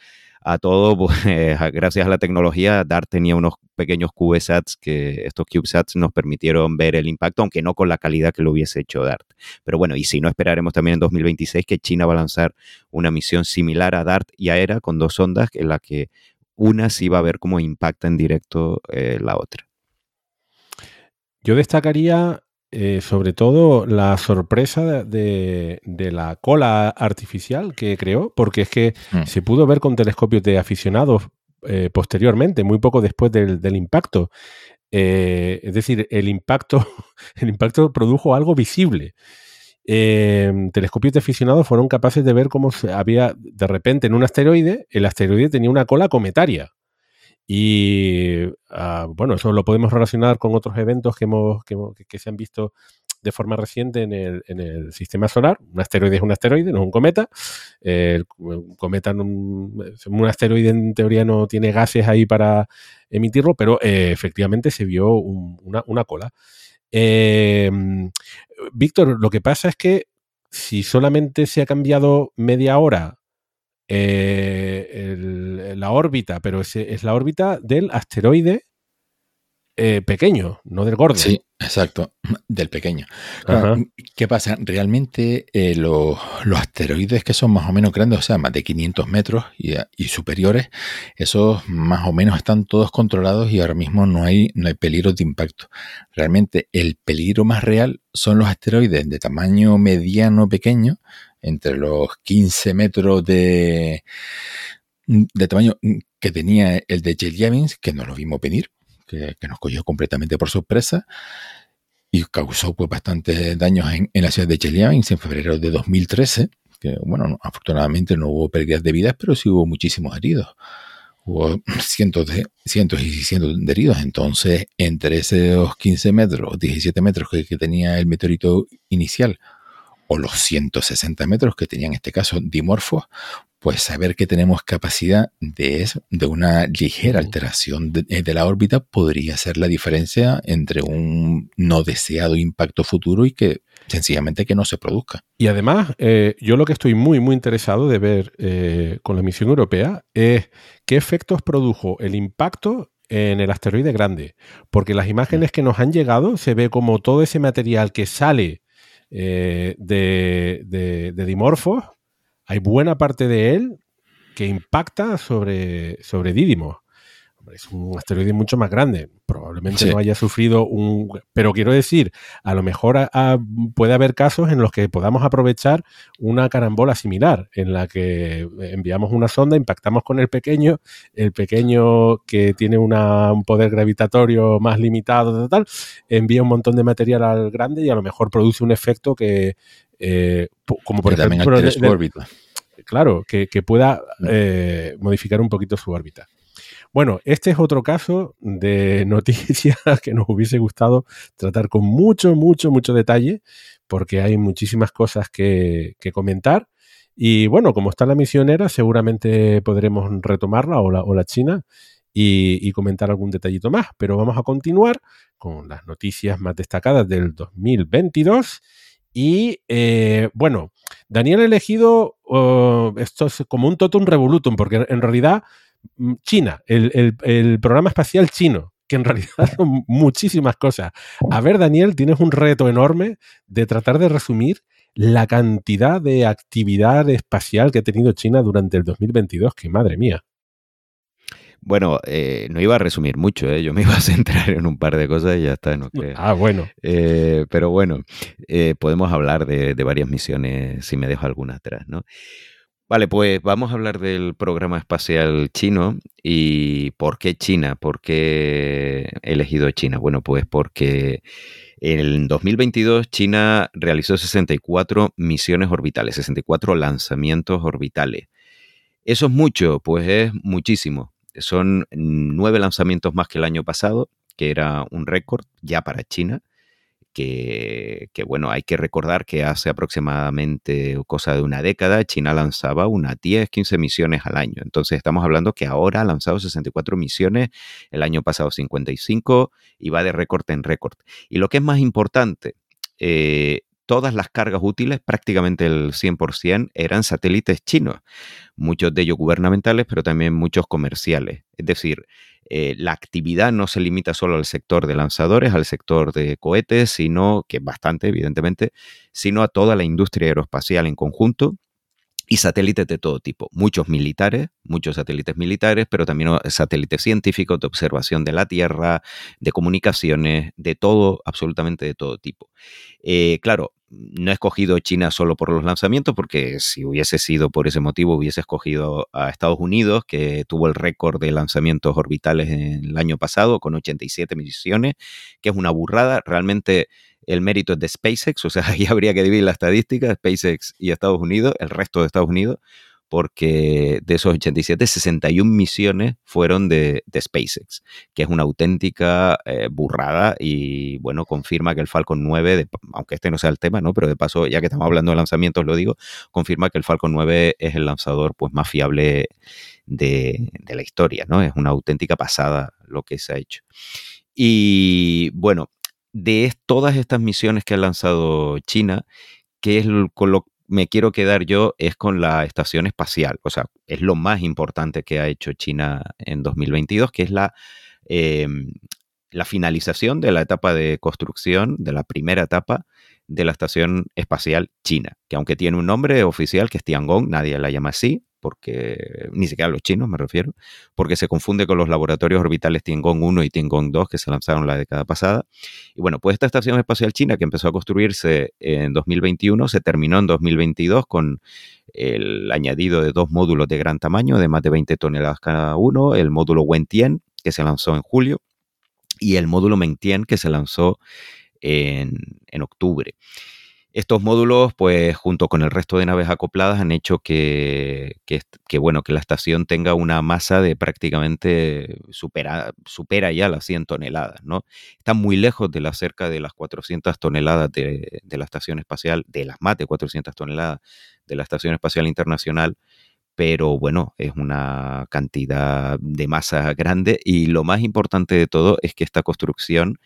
a todo, pues, gracias a la tecnología, DART tenía unos pequeños CubeSats que estos CubeSats nos permitieron ver el impacto, aunque no con la calidad que lo hubiese hecho DART. Pero bueno, y si no, esperaremos también en 2026 que China va a lanzar una misión similar a DART y a ERA con dos ondas en la que una sí va a ver cómo impacta en directo eh, la otra. Yo destacaría eh, sobre todo la sorpresa de, la cola artificial que creó, porque es que mm. se pudo ver con telescopios de aficionados eh, posteriormente, muy poco después del, impacto. Eh, es decir, el impacto, el impacto produjo algo visible. eh, telescopios de aficionados fueron capaces de ver cómo se había, de repente, en un asteroide, el asteroide tenía una cola cometaria. Y ah, bueno, eso lo podemos relacionar con otros eventos que, hemos, que, se han visto de forma reciente en el, sistema solar. Un asteroide es un asteroide, no es un cometa. El, cometa, un, un, asteroide en teoría no tiene gases ahí para emitirlo, pero eh, efectivamente se vio una, una, cola. Eh, Víctor, lo que pasa es que si solamente se ha cambiado media hora eh, la órbita, pero es, es, la órbita del asteroide eh, pequeño, no del gordo. Sí, exacto, del pequeño. ¿Qué pasa? Realmente eh, los, asteroides que son más o menos grandes, o sea, más de 500 metros y, superiores, esos más o menos están todos controlados y ahora mismo no hay, no hay peligro de impacto. Realmente el peligro más real son los asteroides de tamaño mediano pequeño, entre los 15 metros de, tamaño que tenía el de Chelyabinsk, que no lo vimos venir que, nos cogió completamente por sorpresa y causó pues bastantes daños en, la ciudad de Chelyabinsk en febrero de 2013, que bueno, afortunadamente no hubo pérdidas de vidas, pero sí hubo muchísimos heridos. Hubo cientos, de, cientos y cientos de heridos. Entonces, entre esos 15 metros, 17 metros que tenía el meteorito inicial, o los 160 metros que tenía en este caso dimorfos, pues saber que tenemos capacidad de, de una ligera alteración eh, de, la órbita podría ser la diferencia entre un no deseado impacto futuro y que sencillamente que no se produzca. Y además, eh, yo lo que estoy muy, muy interesado de ver eh, con la misión europea es qué efectos produjo el impacto en el asteroide grande, porque las imágenes que nos han llegado se ve como todo ese material que sale de, de, de dimorfos hay buena parte de él que impacta sobre, sobre Didimo. Es un asteroide mucho más grande. Probablemente no haya sufrido un. Pero quiero decir, a lo mejor puede haber casos en los que podamos aprovechar una carambola similar, en la que enviamos una sonda, impactamos con el pequeño, el pequeño que tiene un poder gravitatorio más limitado, tal, envía un montón de material al grande y a lo mejor produce un efecto que, eh, como por ejemplo, claro, que, pueda mm. eh, modificar un poquito su órbita. Bueno, este es otro caso de noticia que nos hubiese gustado tratar con mucho, mucho, mucho detalle, porque hay muchísimas cosas que, comentar. Y bueno, como está la misionera, seguramente podremos retomarla o la, China y, comentar algún detallito más. Pero vamos a continuar con las noticias más destacadas del 2022 y eh, bueno, Daniel ha elegido oh, esto es como un totum revolutum, porque en realidad China, el, programa espacial chino, que en realidad son muchísimas cosas. A ver, Daniel, tienes un reto enorme de tratar de resumir la cantidad de actividad espacial que ha tenido China durante el 2022, que madre mía. Bueno, eh, no iba a resumir mucho, ¿eh? yo me iba a centrar en un par de cosas y ya está. No Ah, bueno. Eh, pero bueno, eh, podemos hablar de, varias misiones si me dejo alguna atrás, ¿no? Vale, pues vamos a hablar del programa espacial chino y por qué China, por qué he elegido China. Bueno, pues porque en 2022 China realizó 64 misiones orbitales, 64 lanzamientos orbitales. ¿Eso es mucho? Pues es muchísimo. Son nueve lanzamientos más que el año pasado, que era un récord ya para China. Que, bueno, hay que recordar que hace aproximadamente cosa de una década China lanzaba unas 10, 15 misiones al año. Entonces estamos hablando que ahora ha lanzado 64 misiones, el año pasado 55 y va de récord en récord. Y lo que es más importante, eh, todas las cargas útiles, prácticamente el 100%, eran satélites chinos, muchos de ellos gubernamentales, pero también muchos comerciales. Es decir, eh, la actividad no se limita solo al sector de lanzadores, al sector de cohetes, sino, que es bastante, evidentemente, sino a toda la industria aeroespacial en conjunto y satélites de todo tipo, muchos militares, muchos satélites militares, pero también satélites científicos de observación de la Tierra, de comunicaciones, de todo, absolutamente de todo tipo. Eh, claro, no he escogido China solo por los lanzamientos, porque si hubiese sido por ese motivo, hubiese escogido a Estados Unidos, que tuvo el récord de lanzamientos orbitales en el año pasado, con 87 misiones, que es una burrada. Realmente el mérito es de SpaceX, o sea, ahí habría que dividir la estadística, SpaceX y Estados Unidos, el resto de Estados Unidos, porque de esos 87, 61 misiones fueron de, SpaceX, que es una auténtica eh, burrada y bueno, confirma que el Falcon 9, aunque este no sea el tema, ¿no? Pero de paso, ya que estamos hablando de lanzamientos, lo digo, confirma que el Falcon 9 es el lanzador pues más fiable de, de la historia, ¿no? Es una auténtica pasada lo que se ha hecho. Y bueno, de todas estas misiones que ha lanzado China, ¿qué es con lo me quiero quedar yo es con la estación espacial. O sea, es lo más importante que ha hecho China en 2022, que es la, em, la finalización de la etapa de construcción, de la primera etapa de la estación espacial china, que aunque tiene un nombre oficial que es Tiangong, nadie la llama así, porque ni siquiera los chinos me refiero, porque se confunde con los laboratorios orbitales Tiangong 1 y Tiangong 2 que se lanzaron la década pasada. Y bueno, pues esta estación espacial china que empezó a construirse en 2021 se terminó en 2022 con el añadido de dos módulos de gran tamaño, de más de 20 toneladas cada uno, el módulo Wentian, que se lanzó en julio, y el módulo Mengtian, que se lanzó en, en octubre. Estos módulos, pues junto con el resto de naves acopladas, han hecho que, bueno, que la estación tenga una masa de prácticamente supera, supera ya las 100 toneladas, ¿no? Está muy lejos de la cerca de las 400 toneladas de, de la estación espacial, de las más de 400 toneladas de la Estación Espacial Internacional, pero bueno, es una cantidad de masa grande y lo más importante de todo es que esta construcción,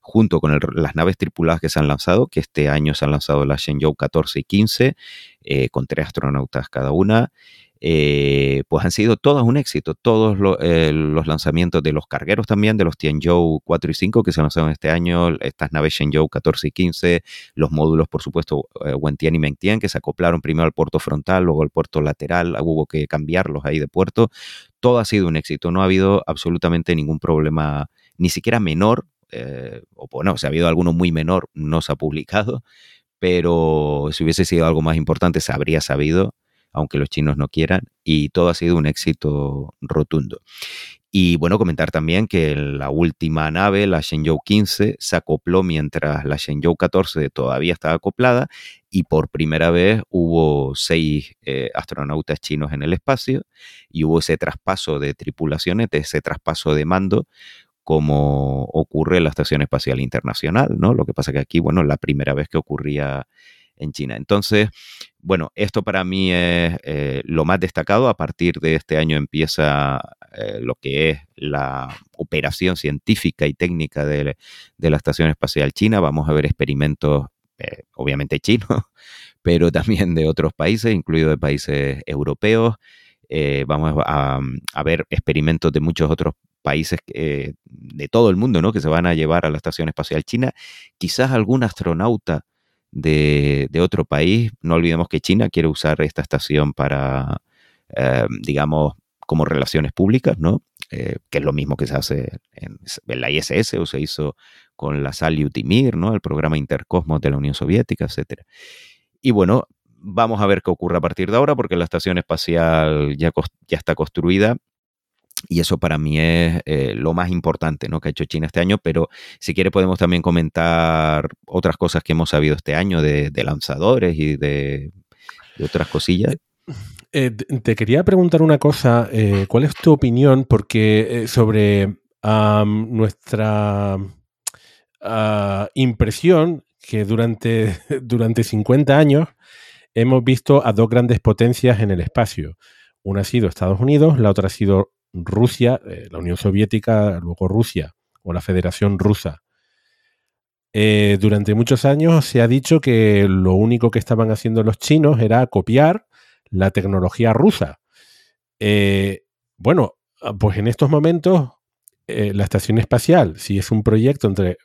junto con las naves tripuladas que se han lanzado, que este año se han lanzado las Shenzhou 14 y 15, eh, con tres astronautas cada una, eh, pues han sido todos un éxito. Todos eh, los lanzamientos de los cargueros también, de los Tianzhou 4 y 5 que se lanzaron este año, estas naves Shenzhou 14 y 15, los módulos, por supuesto, eh, Wentian y Mengtian, que se acoplaron primero al puerto frontal, luego al puerto lateral, hubo que cambiarlos ahí de puerto. Todo ha sido un éxito, no ha habido absolutamente ningún problema, ni siquiera menor, o bueno, si ha habido alguno muy menor, no se ha publicado, pero si hubiese sido algo más importante se habría sabido aunque los chinos no quieran, y todo ha sido un éxito rotundo. Y bueno, comentar también que la última nave, la Shenzhou 15, se acopló mientras la Shenzhou 14 todavía estaba acoplada y por primera vez hubo seis eh, astronautas chinos en el espacio y hubo ese traspaso de tripulaciones, ese traspaso de mando como ocurre en la Estación Espacial Internacional, ¿no? Lo que pasa que aquí, bueno, la primera vez que ocurría en China. Entonces, bueno, esto para mí es eh, lo más destacado. A partir de este año empieza eh, lo que es la operación científica y técnica de, la Estación Espacial China. Vamos a ver experimentos, eh, obviamente chinos, pero también de otros países, incluidos de países europeos. vamos a, a, ver experimentos de muchos otros países de todo el mundo, ¿no? Que se van a llevar a la Estación Espacial China. Quizás algún astronauta de, otro país. No olvidemos que China quiere usar esta estación para, eh, digamos, como relaciones públicas, ¿no? Eh, que es lo mismo que se hace en, la ISS o se hizo con la SAL Utimir, ¿no? El programa Intercosmos de la Unión Soviética, etc. Y bueno, vamos a ver qué ocurre a partir de ahora porque la estación espacial ya, ya está construida y eso para mí es eh, lo más importante ¿no? que ha hecho China este año, pero si quiere podemos también comentar otras cosas que hemos sabido este año de, lanzadores y de, otras cosillas. Eh, te quería preguntar una cosa, eh, ¿cuál es tu opinión? Porque sobre nuestra ah, impresión que durante, durante 50 años hemos visto a dos grandes potencias en el espacio. Una ha sido Estados Unidos, la otra ha sido Rusia, eh, la Unión Soviética, luego Rusia o la Federación Rusa. Eh, durante muchos años se ha dicho que lo único que estaban haciendo los chinos era copiar la tecnología rusa. Eh, bueno, pues en estos momentos la estación espacial, si es un proyecto entre,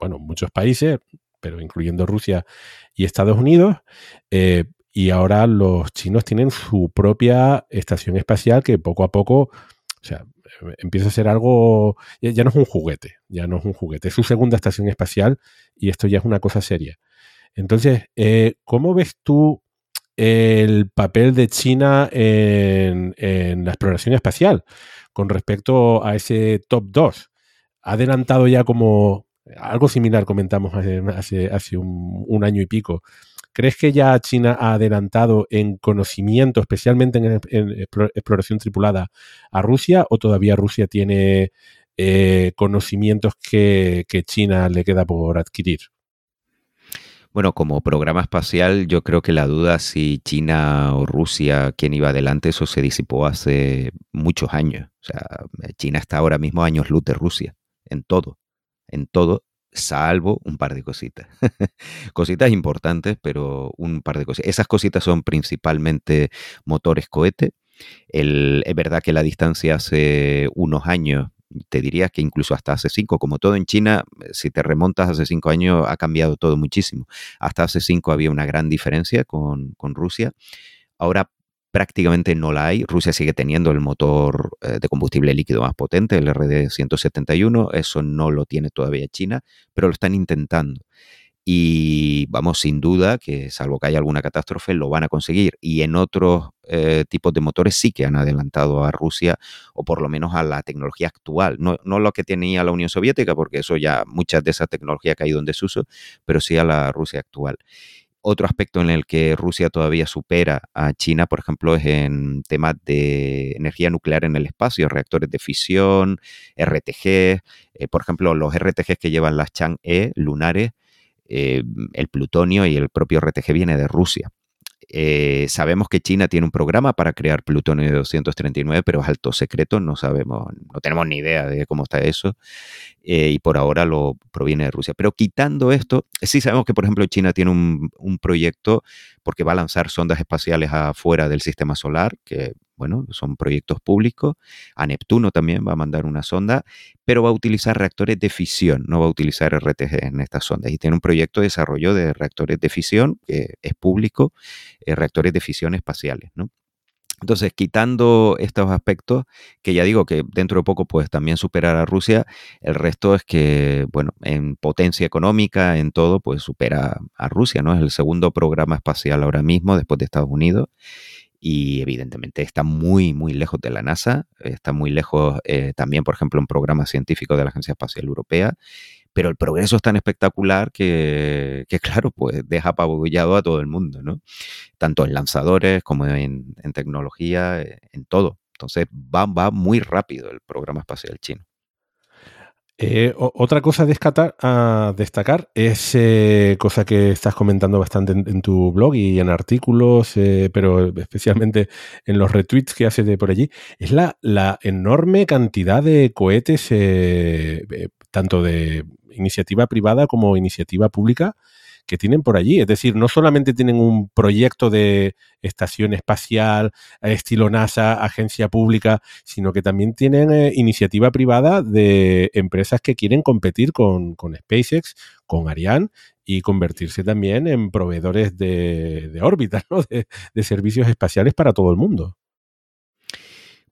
bueno, muchos países, pero incluyendo Rusia y Estados Unidos, y ahora los chinos tienen su propia estación espacial que poco a poco o sea, empieza a ser algo, ya, no es un juguete, ya no es un juguete, es su segunda estación espacial y esto ya es una cosa seria. Entonces, eh, ¿cómo ves tú el papel de China en, la exploración espacial con respecto a ese top 2? ¿Ha adelantado ya como Algo similar comentamos hace, un, año y pico. ¿Crees que ya China ha adelantado en conocimiento, especialmente en, exploración tripulada, a Rusia o todavía Rusia tiene eh, conocimientos que, China le queda por adquirir? Bueno, como programa espacial, yo creo que la duda si China o Rusia, quién iba adelante, eso se disipó hace muchos años. O sea, China está ahora mismo años luz de Rusia, en todo, en todo, salvo un par de cositas. cositas importantes, pero un par de cositas. Esas cositas son principalmente motores cohete. es verdad que la distancia hace unos años te diría que incluso hasta hace cinco, como todo en China, eh, si te remontas hace cinco años, ha cambiado todo muchísimo. Hasta hace cinco había una gran diferencia con, Rusia. Ahora prácticamente no la hay. Rusia sigue teniendo el motor eh, de combustible líquido más potente, el RD-171. Eso no lo tiene todavía China, pero lo están intentando y vamos, sin duda que salvo que haya alguna catástrofe, lo van a conseguir. Y en otros eh, tipos de motores sí que han adelantado a Rusia, o por lo menos a la tecnología actual. No, no lo que tenía la Unión Soviética, porque eso ya, muchas de esa tecnología ha caído en desuso, pero sí a la Rusia actual. Otro aspecto en el que Rusia todavía supera a China, por ejemplo, es en temas de energía nuclear en el espacio, reactores de fisión, RTG, eh, por ejemplo, los RTG que llevan las Chang'e lunares eh, el plutonio y el propio RTG viene de Rusia. Eh, sabemos que China tiene un programa para crear plutonio de 239, pero es alto secreto, no sabemos, no tenemos ni idea de cómo está eso, eh, y por ahora lo proviene de Rusia. Pero quitando esto, sí sabemos que, por ejemplo, China tiene un proyecto porque va a lanzar sondas espaciales afuera del sistema solar, que bueno, son proyectos públicos. A Neptuno también va a mandar una sonda, pero va a utilizar reactores de fisión, no va a utilizar RTG en estas sondas. Y tiene un proyecto de desarrollo de reactores de fisión, que es público, eh, reactores de fisión espaciales, ¿no? Entonces, quitando estos aspectos, que ya digo que dentro de poco pues también superar a Rusia, el resto es que, bueno, en potencia económica, en todo, pues supera a Rusia, ¿no? Es el segundo programa espacial ahora mismo después de Estados Unidos y evidentemente está muy, muy lejos de la NASA, está muy lejos eh, también, por ejemplo, un programa científico de la Agencia Espacial Europea, pero el progreso es tan espectacular que, claro, pues deja apabullado a todo el mundo, ¿no? Tanto en lanzadores como en, tecnología, eh, en todo. Entonces va, va muy rápido el programa espacial chino. Eh, otra cosa a destacar es eh, cosa que estás comentando bastante en, tu blog y en artículos, pero especialmente en los retweets que haces de por allí, es la, la enorme cantidad de cohetes, tanto de iniciativa privada como iniciativa pública, que tienen por allí. Es decir, no solamente tienen un proyecto de estación espacial, estilo NASA, agencia pública, sino que también tienen eh, iniciativa privada de empresas que quieren competir con, SpaceX, con Ariane y convertirse también en proveedores de, de órbitas, de servicios espaciales para todo el mundo.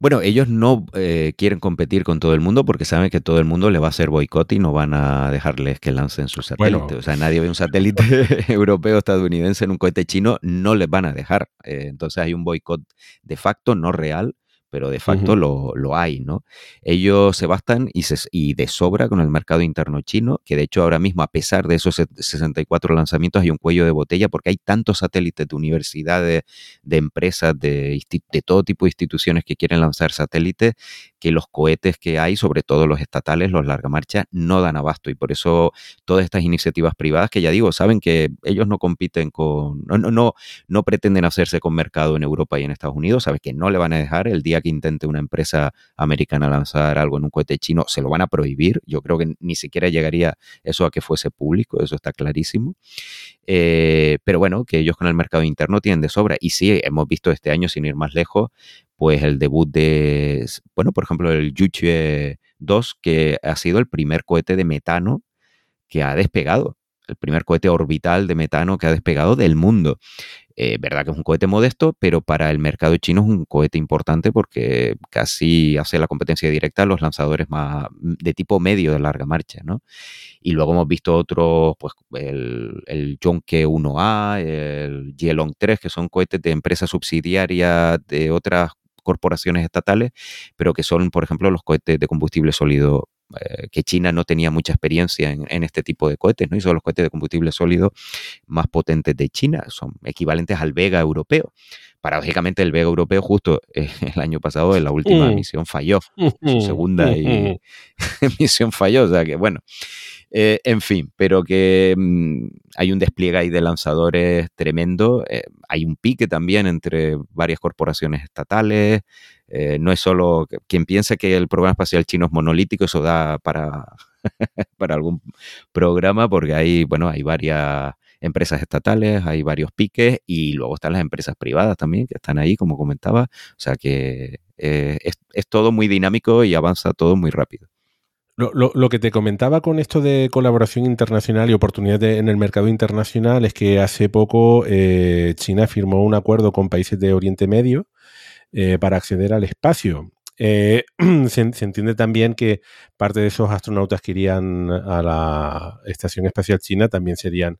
Bueno, ellos no eh, quieren competir con todo el mundo porque saben que todo el mundo le va a hacer boicot y no van a dejarles que lancen su satélite. o sea, nadie ve un satélite europeo, estadounidense en un cohete chino, no les van a dejar. Eh, entonces hay un boicot de facto, no real, pero de facto lo, lo, hay, ¿no? Ellos se bastan y, se, y de sobra con el mercado interno chino, que de hecho ahora mismo, a pesar de esos 64 lanzamientos, hay un cuello de botella porque hay tantos satélites de universidades, de empresas, de, de todo tipo de instituciones que quieren lanzar satélites, que los cohetes que hay, sobre todo los estatales, los larga marcha, no dan abasto. Y por eso todas estas iniciativas privadas, que ya digo, saben que ellos no compiten con, no, no, no pretenden hacerse con mercado en Europa y en Estados Unidos, saben que no le van a dejar el día que intente una empresa americana lanzar algo en un cohete chino, se lo van a prohibir. Yo creo que ni siquiera llegaría eso a que fuese público, eso está clarísimo. Eh, pero bueno, que ellos con el mercado interno tienen de sobra. Y sí, hemos visto este año, sin ir más lejos, pues el debut de, bueno, por ejemplo, el Yuchue 2, que ha sido el primer cohete de metano que ha despegado el primer cohete orbital de metano que ha despegado del mundo. Eh, verdad que es un cohete modesto, pero para el mercado chino es un cohete importante porque casi hace la competencia directa a los lanzadores más de tipo medio de larga marcha, ¿no? Y luego hemos visto otros, pues el, el 1A, el Yelong 3, que son cohetes de empresas subsidiarias de otras corporaciones estatales, pero que son, por ejemplo, los cohetes de combustible sólido eh, que China no tenía mucha experiencia en, este tipo de cohetes, ¿no? Y son los cohetes de combustible sólido más potentes de China, son equivalentes al Vega europeo. Paradójicamente, el Vega europeo, justo el año pasado, en la última mm. misión falló. Su segunda misión falló. O sea que, bueno, eh, en fin, pero que mm, hay un despliegue ahí de lanzadores tremendo. Eh, hay un pique también entre varias corporaciones estatales. Eh, no es solo quien piensa que el programa espacial chino es monolítico, eso da para, para algún programa, porque hay, bueno, hay varias empresas estatales, hay varios piques y luego están las empresas privadas también que están ahí, como comentaba. O sea que es todo muy dinámico y avanza todo muy rápido. Lo, que te comentaba con esto de colaboración internacional y oportunidades en el mercado internacional es que hace poco eh, China firmó un acuerdo con países de Oriente Medio eh, para acceder al espacio. Eh, se, entiende también que parte de esos astronautas que irían a la Estación Espacial China también serían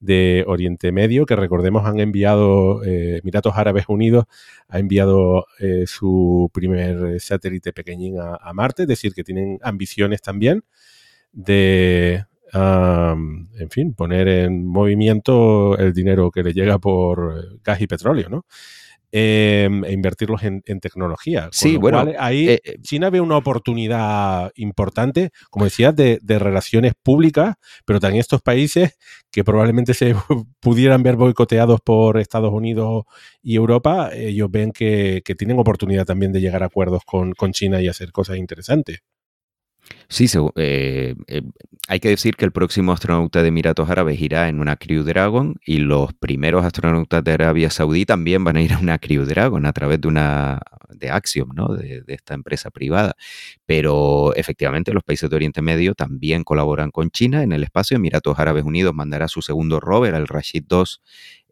de Oriente Medio, que recordemos han enviado, eh, Emiratos Árabes Unidos ha enviado eh, su primer satélite pequeñín a, Marte, es decir, que tienen ambiciones también de, en fin, poner en movimiento el dinero que le llega por gas y petróleo, ¿no? Em, e invertirlos en, tecnología. sí, bueno. ahí eh, eh, China ve una oportunidad importante, como decías, de, relaciones públicas, pero también estos países que probablemente se pudieran ver boicoteados por Estados Unidos y Europa, ellos ven que, tienen oportunidad también de llegar a acuerdos con China y hacer cosas interesantes. Sí, eh, eh, hay que decir que el próximo astronauta de Emiratos Árabes irá en una Crew Dragon y los primeros astronautas de Arabia Saudí también van a ir a una Crew Dragon a través de una de Axiom, ¿no? de, esta empresa privada. Pero efectivamente los países de Oriente Medio también colaboran con China en el espacio. Emiratos Árabes Unidos mandará su segundo rover, el Rashid 2,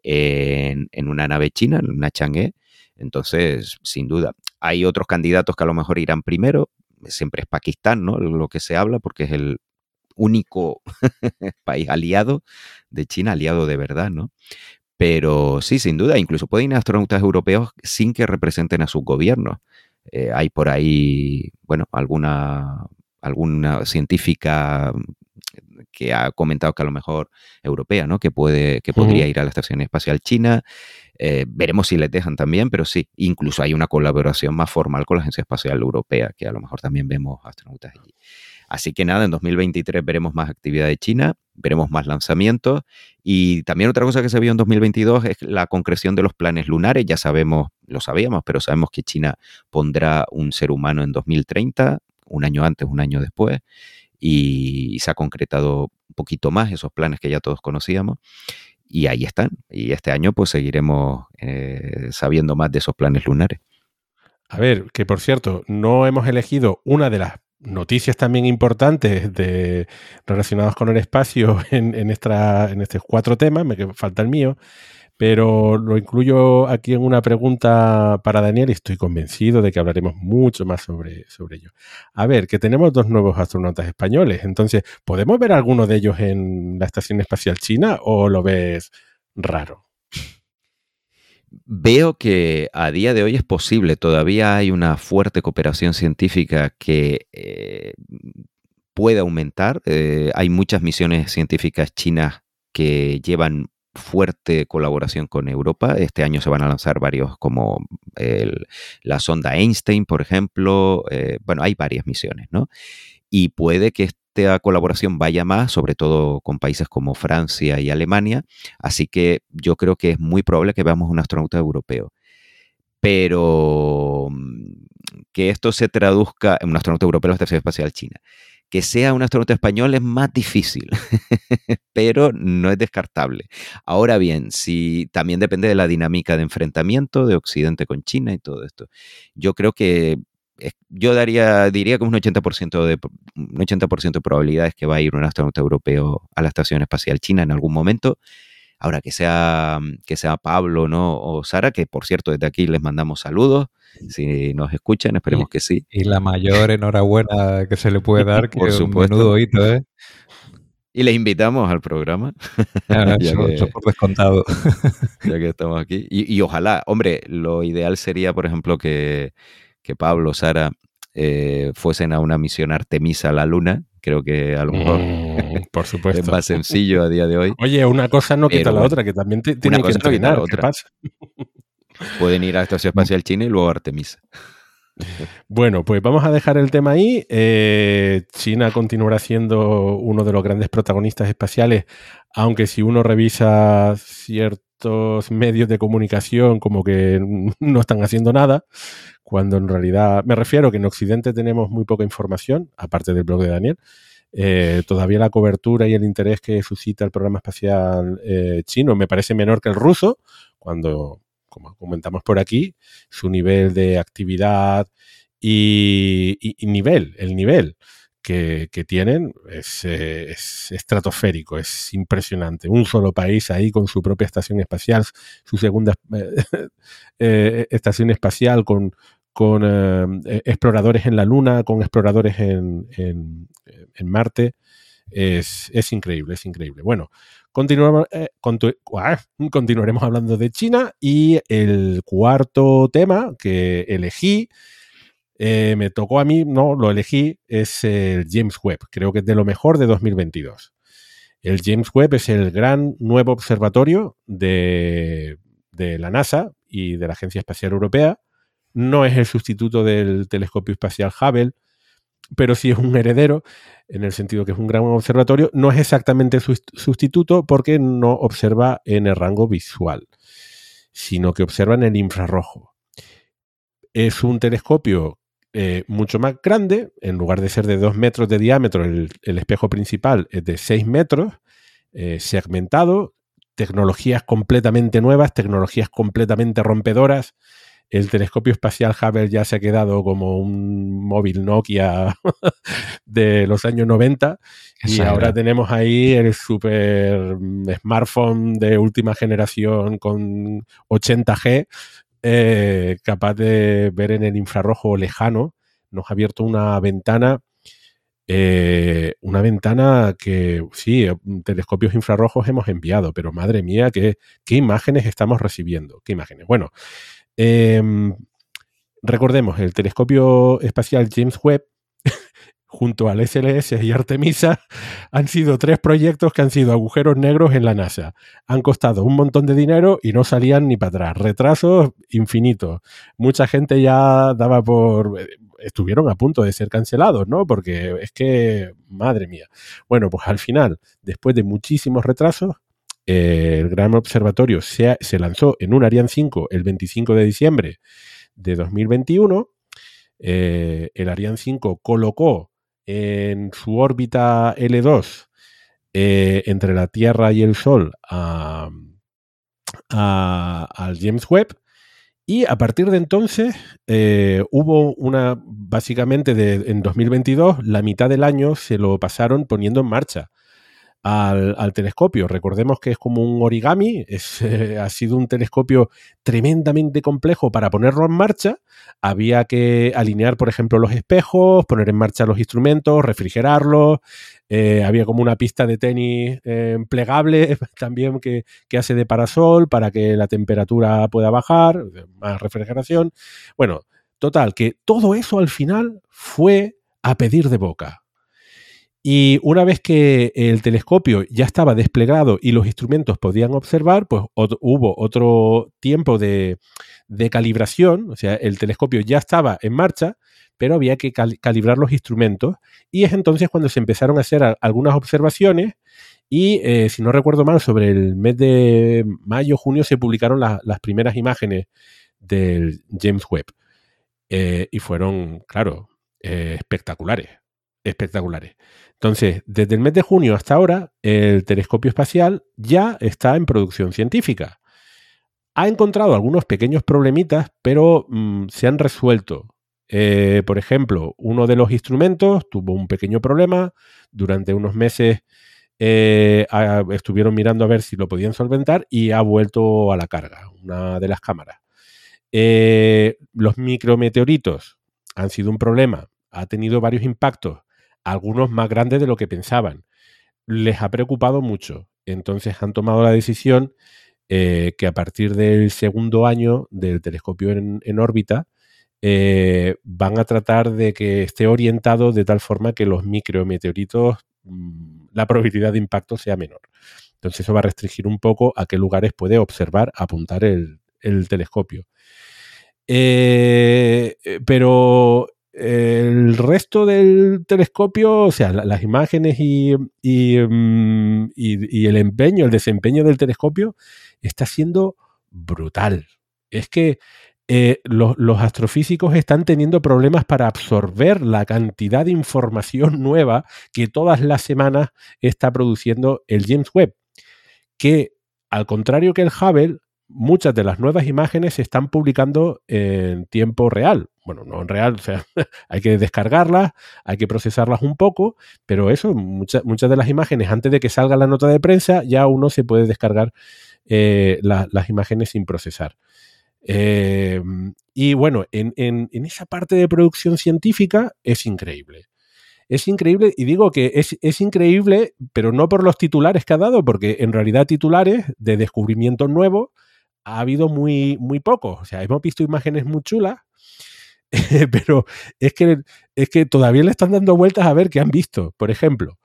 en, en una nave china, en una Chang'e. Entonces, sin duda, hay otros candidatos que a lo mejor irán primero, siempre es Pakistán, ¿no? Lo que se habla, porque es el único país aliado de China, aliado de verdad, ¿no? Pero sí, sin duda, incluso pueden ir astronautas europeos sin que representen a sus gobiernos. Eh, hay por ahí, bueno, alguna, alguna científica que ha comentado que a lo mejor europea, ¿no? Que puede, que podría ir a la Estación Espacial China. Eh, veremos si les dejan también, pero sí, incluso hay una colaboración más formal con la Agencia Espacial Europea, que a lo mejor también vemos astronautas allí. Así que nada, en 2023 veremos más actividad de China, veremos más lanzamientos y también otra cosa que se vio en 2022 es la concreción de los planes lunares. Ya sabemos, lo sabíamos, pero sabemos que China pondrá un ser humano en 2030, un año antes, un año después, y se ha concretado un poquito más esos planes que ya todos conocíamos y ahí están. Y este año pues seguiremos eh, sabiendo más de esos planes lunares. A ver, que por cierto, no hemos elegido una de las noticias también importantes de, relacionadas con el espacio en, en, en estos cuatro temas, me falta el mío, pero lo incluyo aquí en una pregunta para Daniel y estoy convencido de que hablaremos mucho más sobre, sobre ello. A ver, que tenemos dos nuevos astronautas españoles, entonces, ¿podemos ver alguno de ellos en la Estación Espacial China o lo ves raro? Veo que a día de hoy es posible, todavía hay una fuerte cooperación científica que eh, puede aumentar. Eh, hay muchas misiones científicas chinas que llevan fuerte colaboración con Europa. Este año se van a lanzar varios como la sonda Einstein, por ejemplo. Eh, bueno, hay varias misiones, ¿no? Y puede que esta colaboración vaya más, sobre todo con países como Francia y Alemania. Así que yo creo que es muy probable que veamos un astronauta europeo. Pero mm, que esto se traduzca en un astronauta europeo en la Estación Espacial China que sea un astronauta español es más difícil, pero no es descartable. Ahora bien, si también depende de la dinámica de enfrentamiento de Occidente con China y todo esto. Yo creo que yo daría, diría que un 80%, de, un 80 de probabilidades que va a ir un astronauta europeo a la Estación Espacial China en algún momento. Ahora que sea, que sea Pablo ¿no? o Sara, que por cierto desde aquí les mandamos saludos, si nos escuchan, esperemos que sí. Y la mayor enhorabuena que se le puede dar, que por es un menudo hito, ¿eh? Y les invitamos al programa. Ah, ya por descontado. ya que estamos aquí. Y, ojalá, hombre, lo ideal sería, por ejemplo, que, que Pablo, Sara eh, fuesen a una misión Artemisa a la Luna. Creo que a lo mejor Mm, por supuesto. es más sencillo a día de hoy. Oye, una cosa no quita la otra, que también te, tiene que no entrenar. la ¿Qué pasa? Pueden ir a la Estación Espacial China y luego a Artemisa. Bueno, pues vamos a dejar el tema ahí. Eh, China continuará siendo uno de los grandes protagonistas espaciales, aunque si uno revisa ciertos medios de comunicación como que no están haciendo nada, cuando en realidad me refiero que en Occidente tenemos muy poca información, aparte del blog de Daniel. Eh, todavía la cobertura y el interés que suscita el programa espacial eh, chino me parece menor que el ruso, cuando, como comentamos por aquí, su nivel de actividad y, nivel, el nivel que, tienen es, eh, es estratosférico, es impresionante. Un solo país ahí con su propia estación espacial, su segunda estación espacial con, con eh, exploradores en la Luna, con exploradores en, Marte. Es, increíble, es increíble. Bueno, continuamos, eh, ah, continuaremos hablando de China y el cuarto tema que elegí, eh, me tocó a mí, no, lo elegí, es el James Webb. Creo que es de lo mejor de 2022. El James Webb es el gran nuevo observatorio de la NASA y de la Agencia Espacial Europea. No es el sustituto del telescopio espacial Hubble, pero sí es un heredero en el sentido que es un gran observatorio. No es exactamente su sustituto porque no observa en el rango visual, sino que observa en el infrarrojo. Es un telescopio eh, mucho más grande, en lugar de ser de 2 metros de diámetro, el, espejo principal es de 6 metros, eh, segmentado, tecnologías completamente nuevas, tecnologías completamente rompedoras. El telescopio espacial Hubble ya se ha quedado como un móvil Nokia de los años 90 y ahora tenemos ahí el super smartphone de última generación con 80G eh, capaz de ver en el infrarrojo lejano. Nos ha abierto una ventana, eh, una ventana que sí, telescopios infrarrojos hemos enviado, pero madre mía, qué, qué imágenes estamos recibiendo. ¿Qué imágenes? Bueno, eh, recordemos, el telescopio espacial James Webb junto al SLS y Artemisa han sido tres proyectos que han sido agujeros negros en la NASA. Han costado un montón de dinero y no salían ni para atrás. Retrasos infinitos. Mucha gente ya daba por... Estuvieron a punto de ser cancelados, ¿no? Porque es que, madre mía. Bueno, pues al final, después de muchísimos retrasos, eh, el Gran Observatorio se, lanzó en un Ariane 5 el 25 de diciembre de 2021. Eh, el Ariane 5 colocó en su órbita L2 eh, entre la Tierra y el Sol al James Webb. Y a partir de entonces eh, hubo una, básicamente de, en 2022, la mitad del año se lo pasaron poniendo en marcha al, telescopio. Recordemos que es como un origami, eh, ha sido un telescopio tremendamente complejo para ponerlo en marcha. Había que alinear, por ejemplo, los espejos, poner en marcha los instrumentos, refrigerarlos. Eh, había como una pista de tenis eh, plegable también que, hace de parasol para que la temperatura pueda bajar, más refrigeración. Bueno, total, que todo eso al final fue a pedir de boca. Y una vez que el telescopio ya estaba desplegado y los instrumentos podían observar, pues hubo otro tiempo de, calibración, o sea, el telescopio ya estaba en marcha, pero había que cal calibrar los instrumentos. Y es entonces cuando se empezaron a hacer algunas observaciones. Y, eh, si no recuerdo mal, sobre el mes de mayo, junio se publicaron la, las primeras imágenes del James Webb. Eh, y fueron, claro, eh, espectaculares, espectaculares. Entonces, desde el mes de junio hasta ahora, el telescopio espacial ya está en producción científica. Ha encontrado algunos pequeños problemitas, pero mmm, se han resuelto. Eh, por ejemplo, uno de los instrumentos tuvo un pequeño problema. Durante unos meses eh, estuvieron mirando a ver si lo podían solventar y ha vuelto a la carga, una de las cámaras. Eh, los micrometeoritos han sido un problema. Ha tenido varios impactos algunos más grandes de lo que pensaban. Les ha preocupado mucho. Entonces han tomado la decisión eh, que a partir del segundo año del telescopio en, órbita eh, van a tratar de que esté orientado de tal forma que los micrometeoritos, mm, la probabilidad de impacto sea menor. Entonces eso va a restringir un poco a qué lugares puede observar, apuntar el, telescopio. Eh, pero el resto del telescopio, o sea, las imágenes mm, y, el empeño, el desempeño del telescopio está siendo brutal. Es que eh, los, astrofísicos están teniendo problemas para absorber la cantidad de información nueva que todas las semanas está produciendo el James Webb. Que, al contrario que el Hubble, muchas de las nuevas imágenes se están publicando en tiempo real bueno, no en real, o sea, hay que descargarlas, hay que procesarlas un poco, pero eso, muchas de las imágenes, antes de que salga la nota de prensa, ya uno se puede descargar eh, las imágenes sin procesar. Eh, y bueno, en, esa parte de producción científica es increíble. Es increíble, y digo que es, es, increíble, pero no por los titulares que ha dado, porque en realidad titulares de descubrimientos nuevos ha habido muy, muy pocos. O sea, hemos visto imágenes muy chulas, pero es que, es que todavía le están dando vueltas a ver qué han visto. Por ejemplo,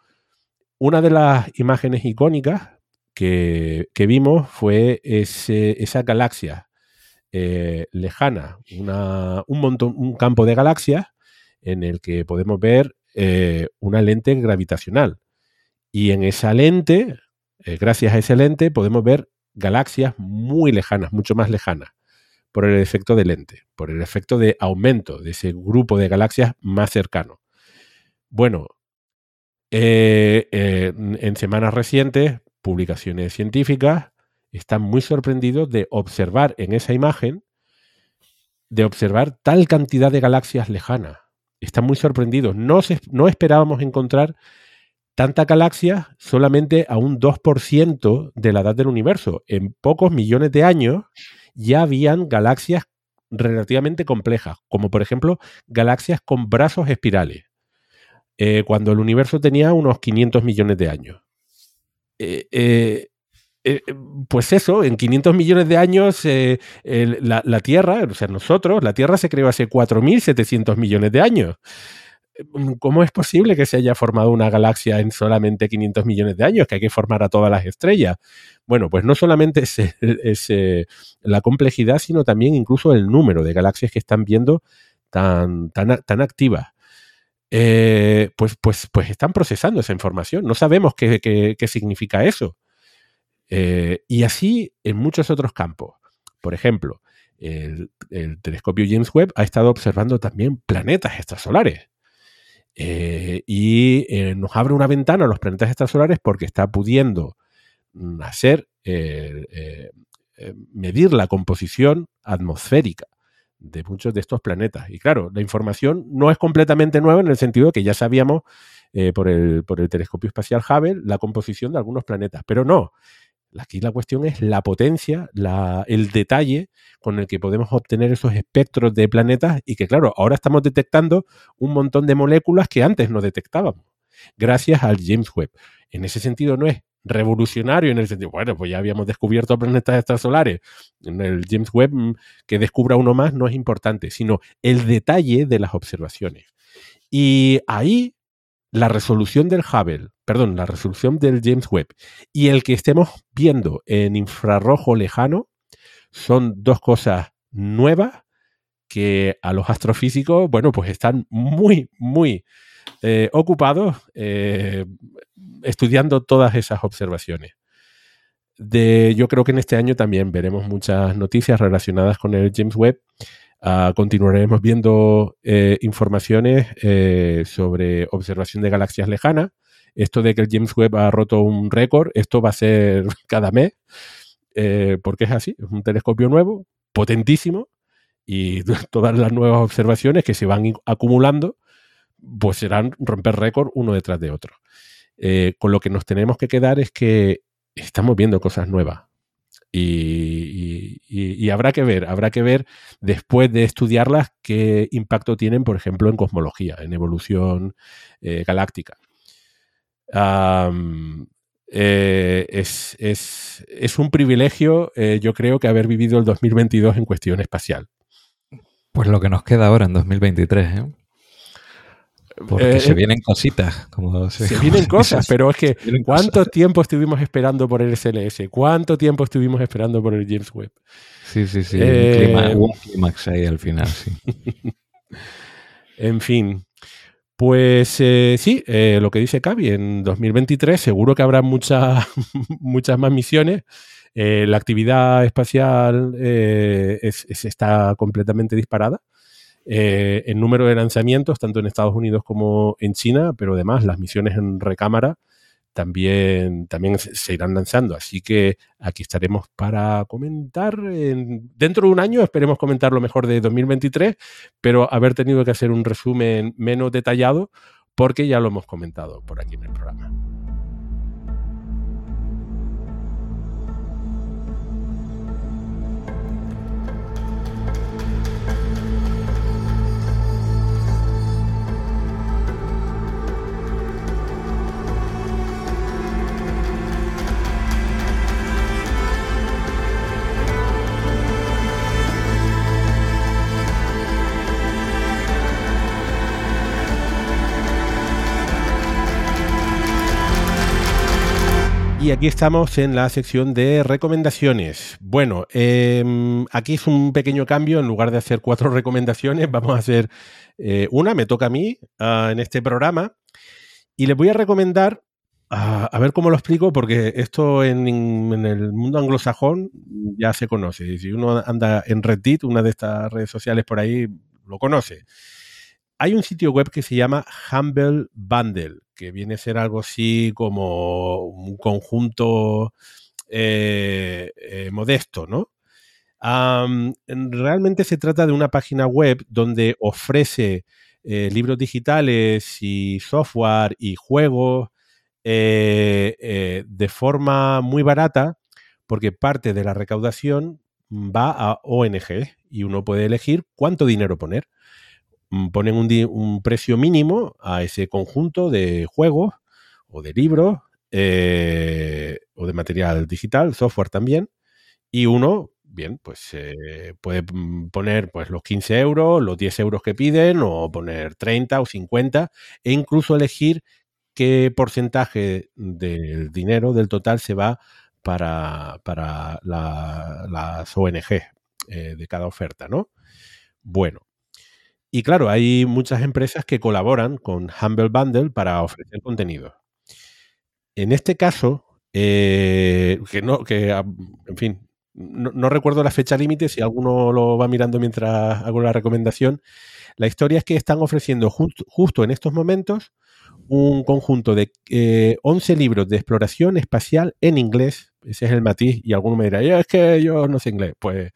una de las imágenes icónicas que, vimos fue esa galaxia eh, lejana, un, montón, un campo de galaxias en el que podemos ver eh, una lente gravitacional. Y en esa lente, eh, gracias a esa lente, podemos ver galaxias muy lejanas, mucho más lejanas por el efecto de lente, por el efecto de aumento de ese grupo de galaxias más cercano. Bueno, eh, eh, en semanas recientes, publicaciones científicas están muy sorprendidos de observar en esa imagen, de observar tal cantidad de galaxias lejanas. Están muy sorprendidos. No, no esperábamos encontrar tanta galaxias solamente a un 2% de la edad del universo. En pocos millones de años ya habían galaxias relativamente complejas, como por ejemplo galaxias con brazos espirales, eh, cuando el universo tenía unos 500 millones de años. Eh, eh, pues eso, en 500 millones de años la, la, Tierra, o sea, nosotros, la Tierra se creó hace 4.700 millones de años. Mm, ¿cómo es posible que se haya formado una galaxia en solamente 500 millones de años? Que hay que formar a todas las estrellas. Bueno, pues no solamente es, eh, la complejidad, sino también incluso el número de galaxias que están viendo tan, activas. Eh, pues, pues, pues están procesando esa información. No sabemos qué, significa eso. Eh, y así en muchos otros campos. Por ejemplo, el, telescopio James Webb ha estado observando también planetas extrasolares. Eh, y eh, nos abre una ventana a los planetas extrasolares porque está pudiendo hacer, eh, medir la composición atmosférica de muchos de estos planetas. Y claro, la información no es completamente nueva en el sentido de que ya sabíamos por, el, por el telescopio espacial Hubble la composición de algunos planetas, pero no, Aquí la cuestión es la potencia, el detalle con el que podemos obtener esos espectros de planetas y que, claro, ahora estamos detectando un montón de moléculas que antes no detectábamos, gracias al James Webb. En ese sentido no es revolucionario en el sentido, bueno, pues ya habíamos descubierto planetas extrasolares. En el James Webb mm, que descubra uno más no es importante, sino el detalle de las observaciones. Y ahí la resolución del Hubble, perdón, la resolución del James Webb y el que estemos viendo en infrarrojo lejano son dos cosas nuevas que a los astrofísicos, bueno, pues están muy, muy eh, ocupados eh, estudiando todas esas observaciones. Yo creo que en este año también veremos muchas noticias relacionadas con el James Webb Ah, continuaremos viendo eh, informaciones sobre observación de galaxias lejanas. Esto de que el James Webb ha roto un récord, esto va a ser cada mes, eh, porque es así, es un telescopio nuevo, potentísimo, y todas las nuevas observaciones que se van acumulando, pues serán romper récord uno detrás de otro. con lo que nos tenemos que quedar es que estamos viendo cosas nuevas y, habrá que ver, habrá que ver después de estudiarlas qué impacto tienen, por ejemplo, en cosmología, en evolución eh, galáctica. Eh, es, un privilegio, eh, yo creo, que haber vivido el 2022 en cuestión espacial. Pues lo que nos queda ahora en 2023, ¿eh? Porque Eh, se vienen cositas. Como se, Se como vienen cosas, pero es que ¿cuánto cosas. tiempo estuvimos esperando por el SLS? ¿Cuánto tiempo estuvimos esperando por el James Webb? Sí, sí, sí. Eh, un clímax ahí al final, sí. En fin. Pues eh, sí, eh, lo que dice Cavi, en 2023 seguro que habrá muchas, muchas más misiones. Eh, la actividad espacial es- es- está completamente disparada. El número de lanzamientos, tanto en Estados Unidos como en China, pero además las misiones en recámara también, también se irán lanzando. Así que aquí estaremos para comentar. en- dentro de un año esperemos comentar lo mejor de 2023, pero haber tenido que hacer un resumen menos detallado porque ya lo hemos comentado por aquí en el programa. Aquí estamos en la sección de recomendaciones. Bueno, eh, aquí es un pequeño cambio. En lugar de hacer cuatro recomendaciones, vamos a hacer eh, una. Me toca a mí ah, en este programa. Y les voy a recomendar, a ver cómo lo explico, porque esto en, en el mundo anglosajón ya se conoce. Si uno anda en Reddit, una de estas redes sociales por ahí, lo conoce. Hay un sitio web que se llama Humble Bundle, que viene a ser algo así como un conjunto eh, eh, modesto, ¿no? Realmente se trata de una página web donde ofrece eh, libros digitales y software y juegos de forma muy barata, porque parte de la recaudación va a ONG y uno puede elegir cuánto dinero poner ponen un, precio mínimo a ese conjunto de juegos o de libros eh, o de material digital, software también, y uno, bien, pues eh, puede mm, poner pues, los 15 euros, los 10 euros que piden, o poner 30 o 50, e incluso elegir qué porcentaje del dinero del total se va para, para la- las ONG eh, de cada oferta, ¿no? Bueno, y claro, hay muchas empresas que colaboran con Humble Bundle para ofrecer contenido. En este caso, eh, que no, que, ah, en fin, no, recuerdo la fecha límite, si alguno lo va mirando mientras hago la recomendación. La historia es que están ofreciendo justo, en estos momentos un conjunto de eh, 11 libros de exploración espacial en inglés. Ese es el matiz, y alguno me dirá, "Ya, es que yo no sé inglés. Pues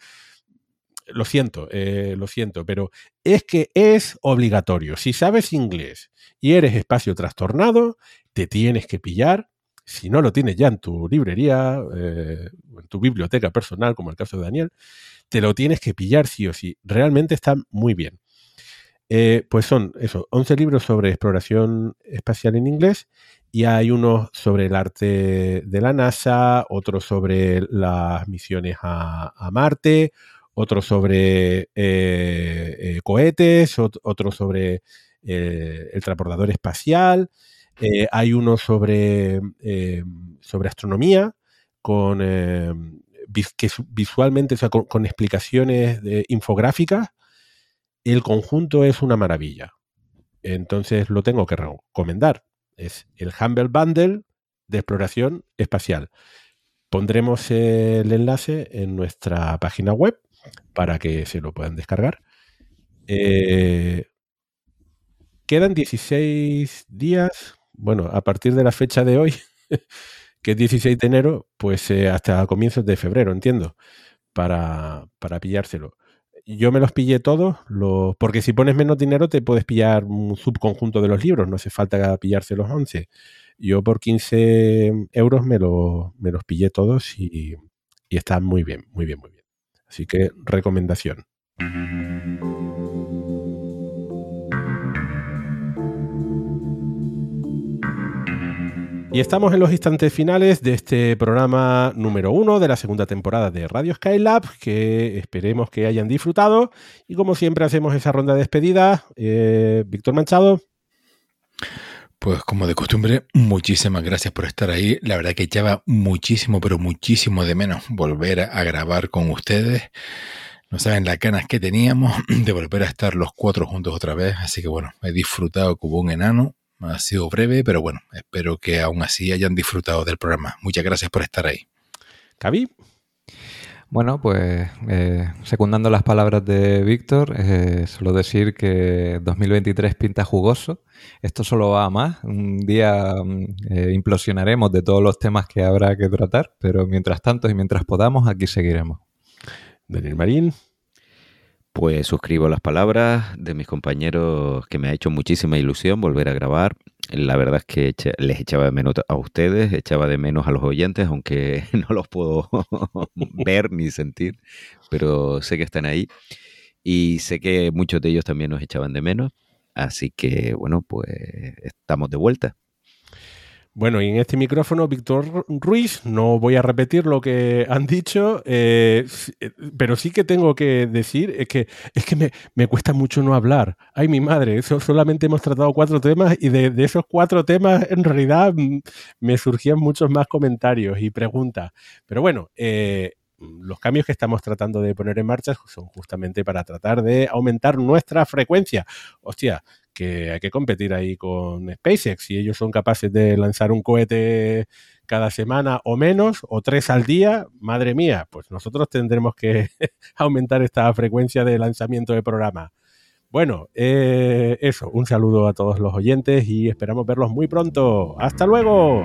lo siento, eh, lo siento, pero es que es obligatorio. Si sabes inglés y eres espacio trastornado, te tienes que pillar. Si no lo tienes ya en tu librería, eh, en tu biblioteca personal, como el caso de Daniel, te lo tienes que pillar sí o sí. Realmente están muy bien. Eh, pues son eso, 11 libros sobre exploración espacial en inglés y hay unos sobre el arte de la NASA, otros sobre las misiones a Marte, otro sobre eh, eh, cohetes, ot- otro sobre eh, el transportador espacial, hay uno sobre, sobre astronomía, con, que su- visualmente, o sea, con, con explicaciones de- infográficas. El conjunto es una maravilla. Entonces lo tengo que recomendar. Es el Humble Bundle de exploración espacial. Pondremos el enlace en nuestra página web para que se lo puedan descargar. Eh, quedan 16 días, bueno, a partir de la fecha de hoy, que es 16 de enero, pues eh, hasta comienzos de febrero, entiendo, para, para pillárselo. Yo me los pillé todos, los, porque si pones menos dinero te puedes pillar un subconjunto de los libros, no hace falta pillarse los 11. Yo por 15 euros me, lo- me los pillé todos y, y están muy bien, muy bien, muy bien. Así que recomendación. Y estamos en los instantes finales de este programa número uno de la segunda temporada de Radio Skylab, que esperemos que hayan disfrutado. Y como siempre hacemos esa ronda de despedida. Eh, Víctor Manchado. Pues como de costumbre, muchísimas gracias por estar ahí. La verdad que echaba muchísimo, pero muchísimo de menos volver a grabar con ustedes. No saben las ganas que teníamos de volver a estar los cuatro juntos otra vez. Así que bueno, he disfrutado como un enano. Ha sido breve, pero bueno, espero que aún así hayan disfrutado del programa. Muchas gracias por estar ahí. Cavi. Bueno, pues eh, secundando las palabras de Víctor, eh, solo decir que 2023 pinta jugoso. Esto solo va a más. Un día mm, eh, implosionaremos de todos los temas que habrá que tratar, pero mientras tanto y mientras podamos, aquí seguiremos. Daniel Marín. Pues suscribo las palabras de mis compañeros que me ha hecho muchísima ilusión volver a grabar. La verdad es que les echaba de menos a ustedes, echaba de menos a los oyentes, aunque no los puedo ver ni sentir, pero sé que están ahí y sé que muchos de ellos también nos echaban de menos. Así que bueno, pues estamos de vuelta. Bueno, y en este micrófono, Víctor Ruiz, no voy a repetir lo que han dicho, eh, eh, pero sí que tengo que decir es que, es que me, cuesta mucho no hablar. Ay, mi madre, eso solamente hemos tratado cuatro temas y de, esos cuatro temas en realidad mm, me surgían muchos más comentarios y preguntas. Pero bueno, eh, los cambios que estamos tratando de poner en marcha son justamente para tratar de aumentar nuestra frecuencia. Hostia, que hay que competir ahí con SpaceX. Si ellos son capaces de lanzar un cohete cada semana o menos, o tres al día, madre mía, pues nosotros tendremos que aumentar esta frecuencia de lanzamiento de programa. Bueno, eh, eso, un saludo a todos los oyentes y esperamos verlos muy pronto. ¡Hasta luego!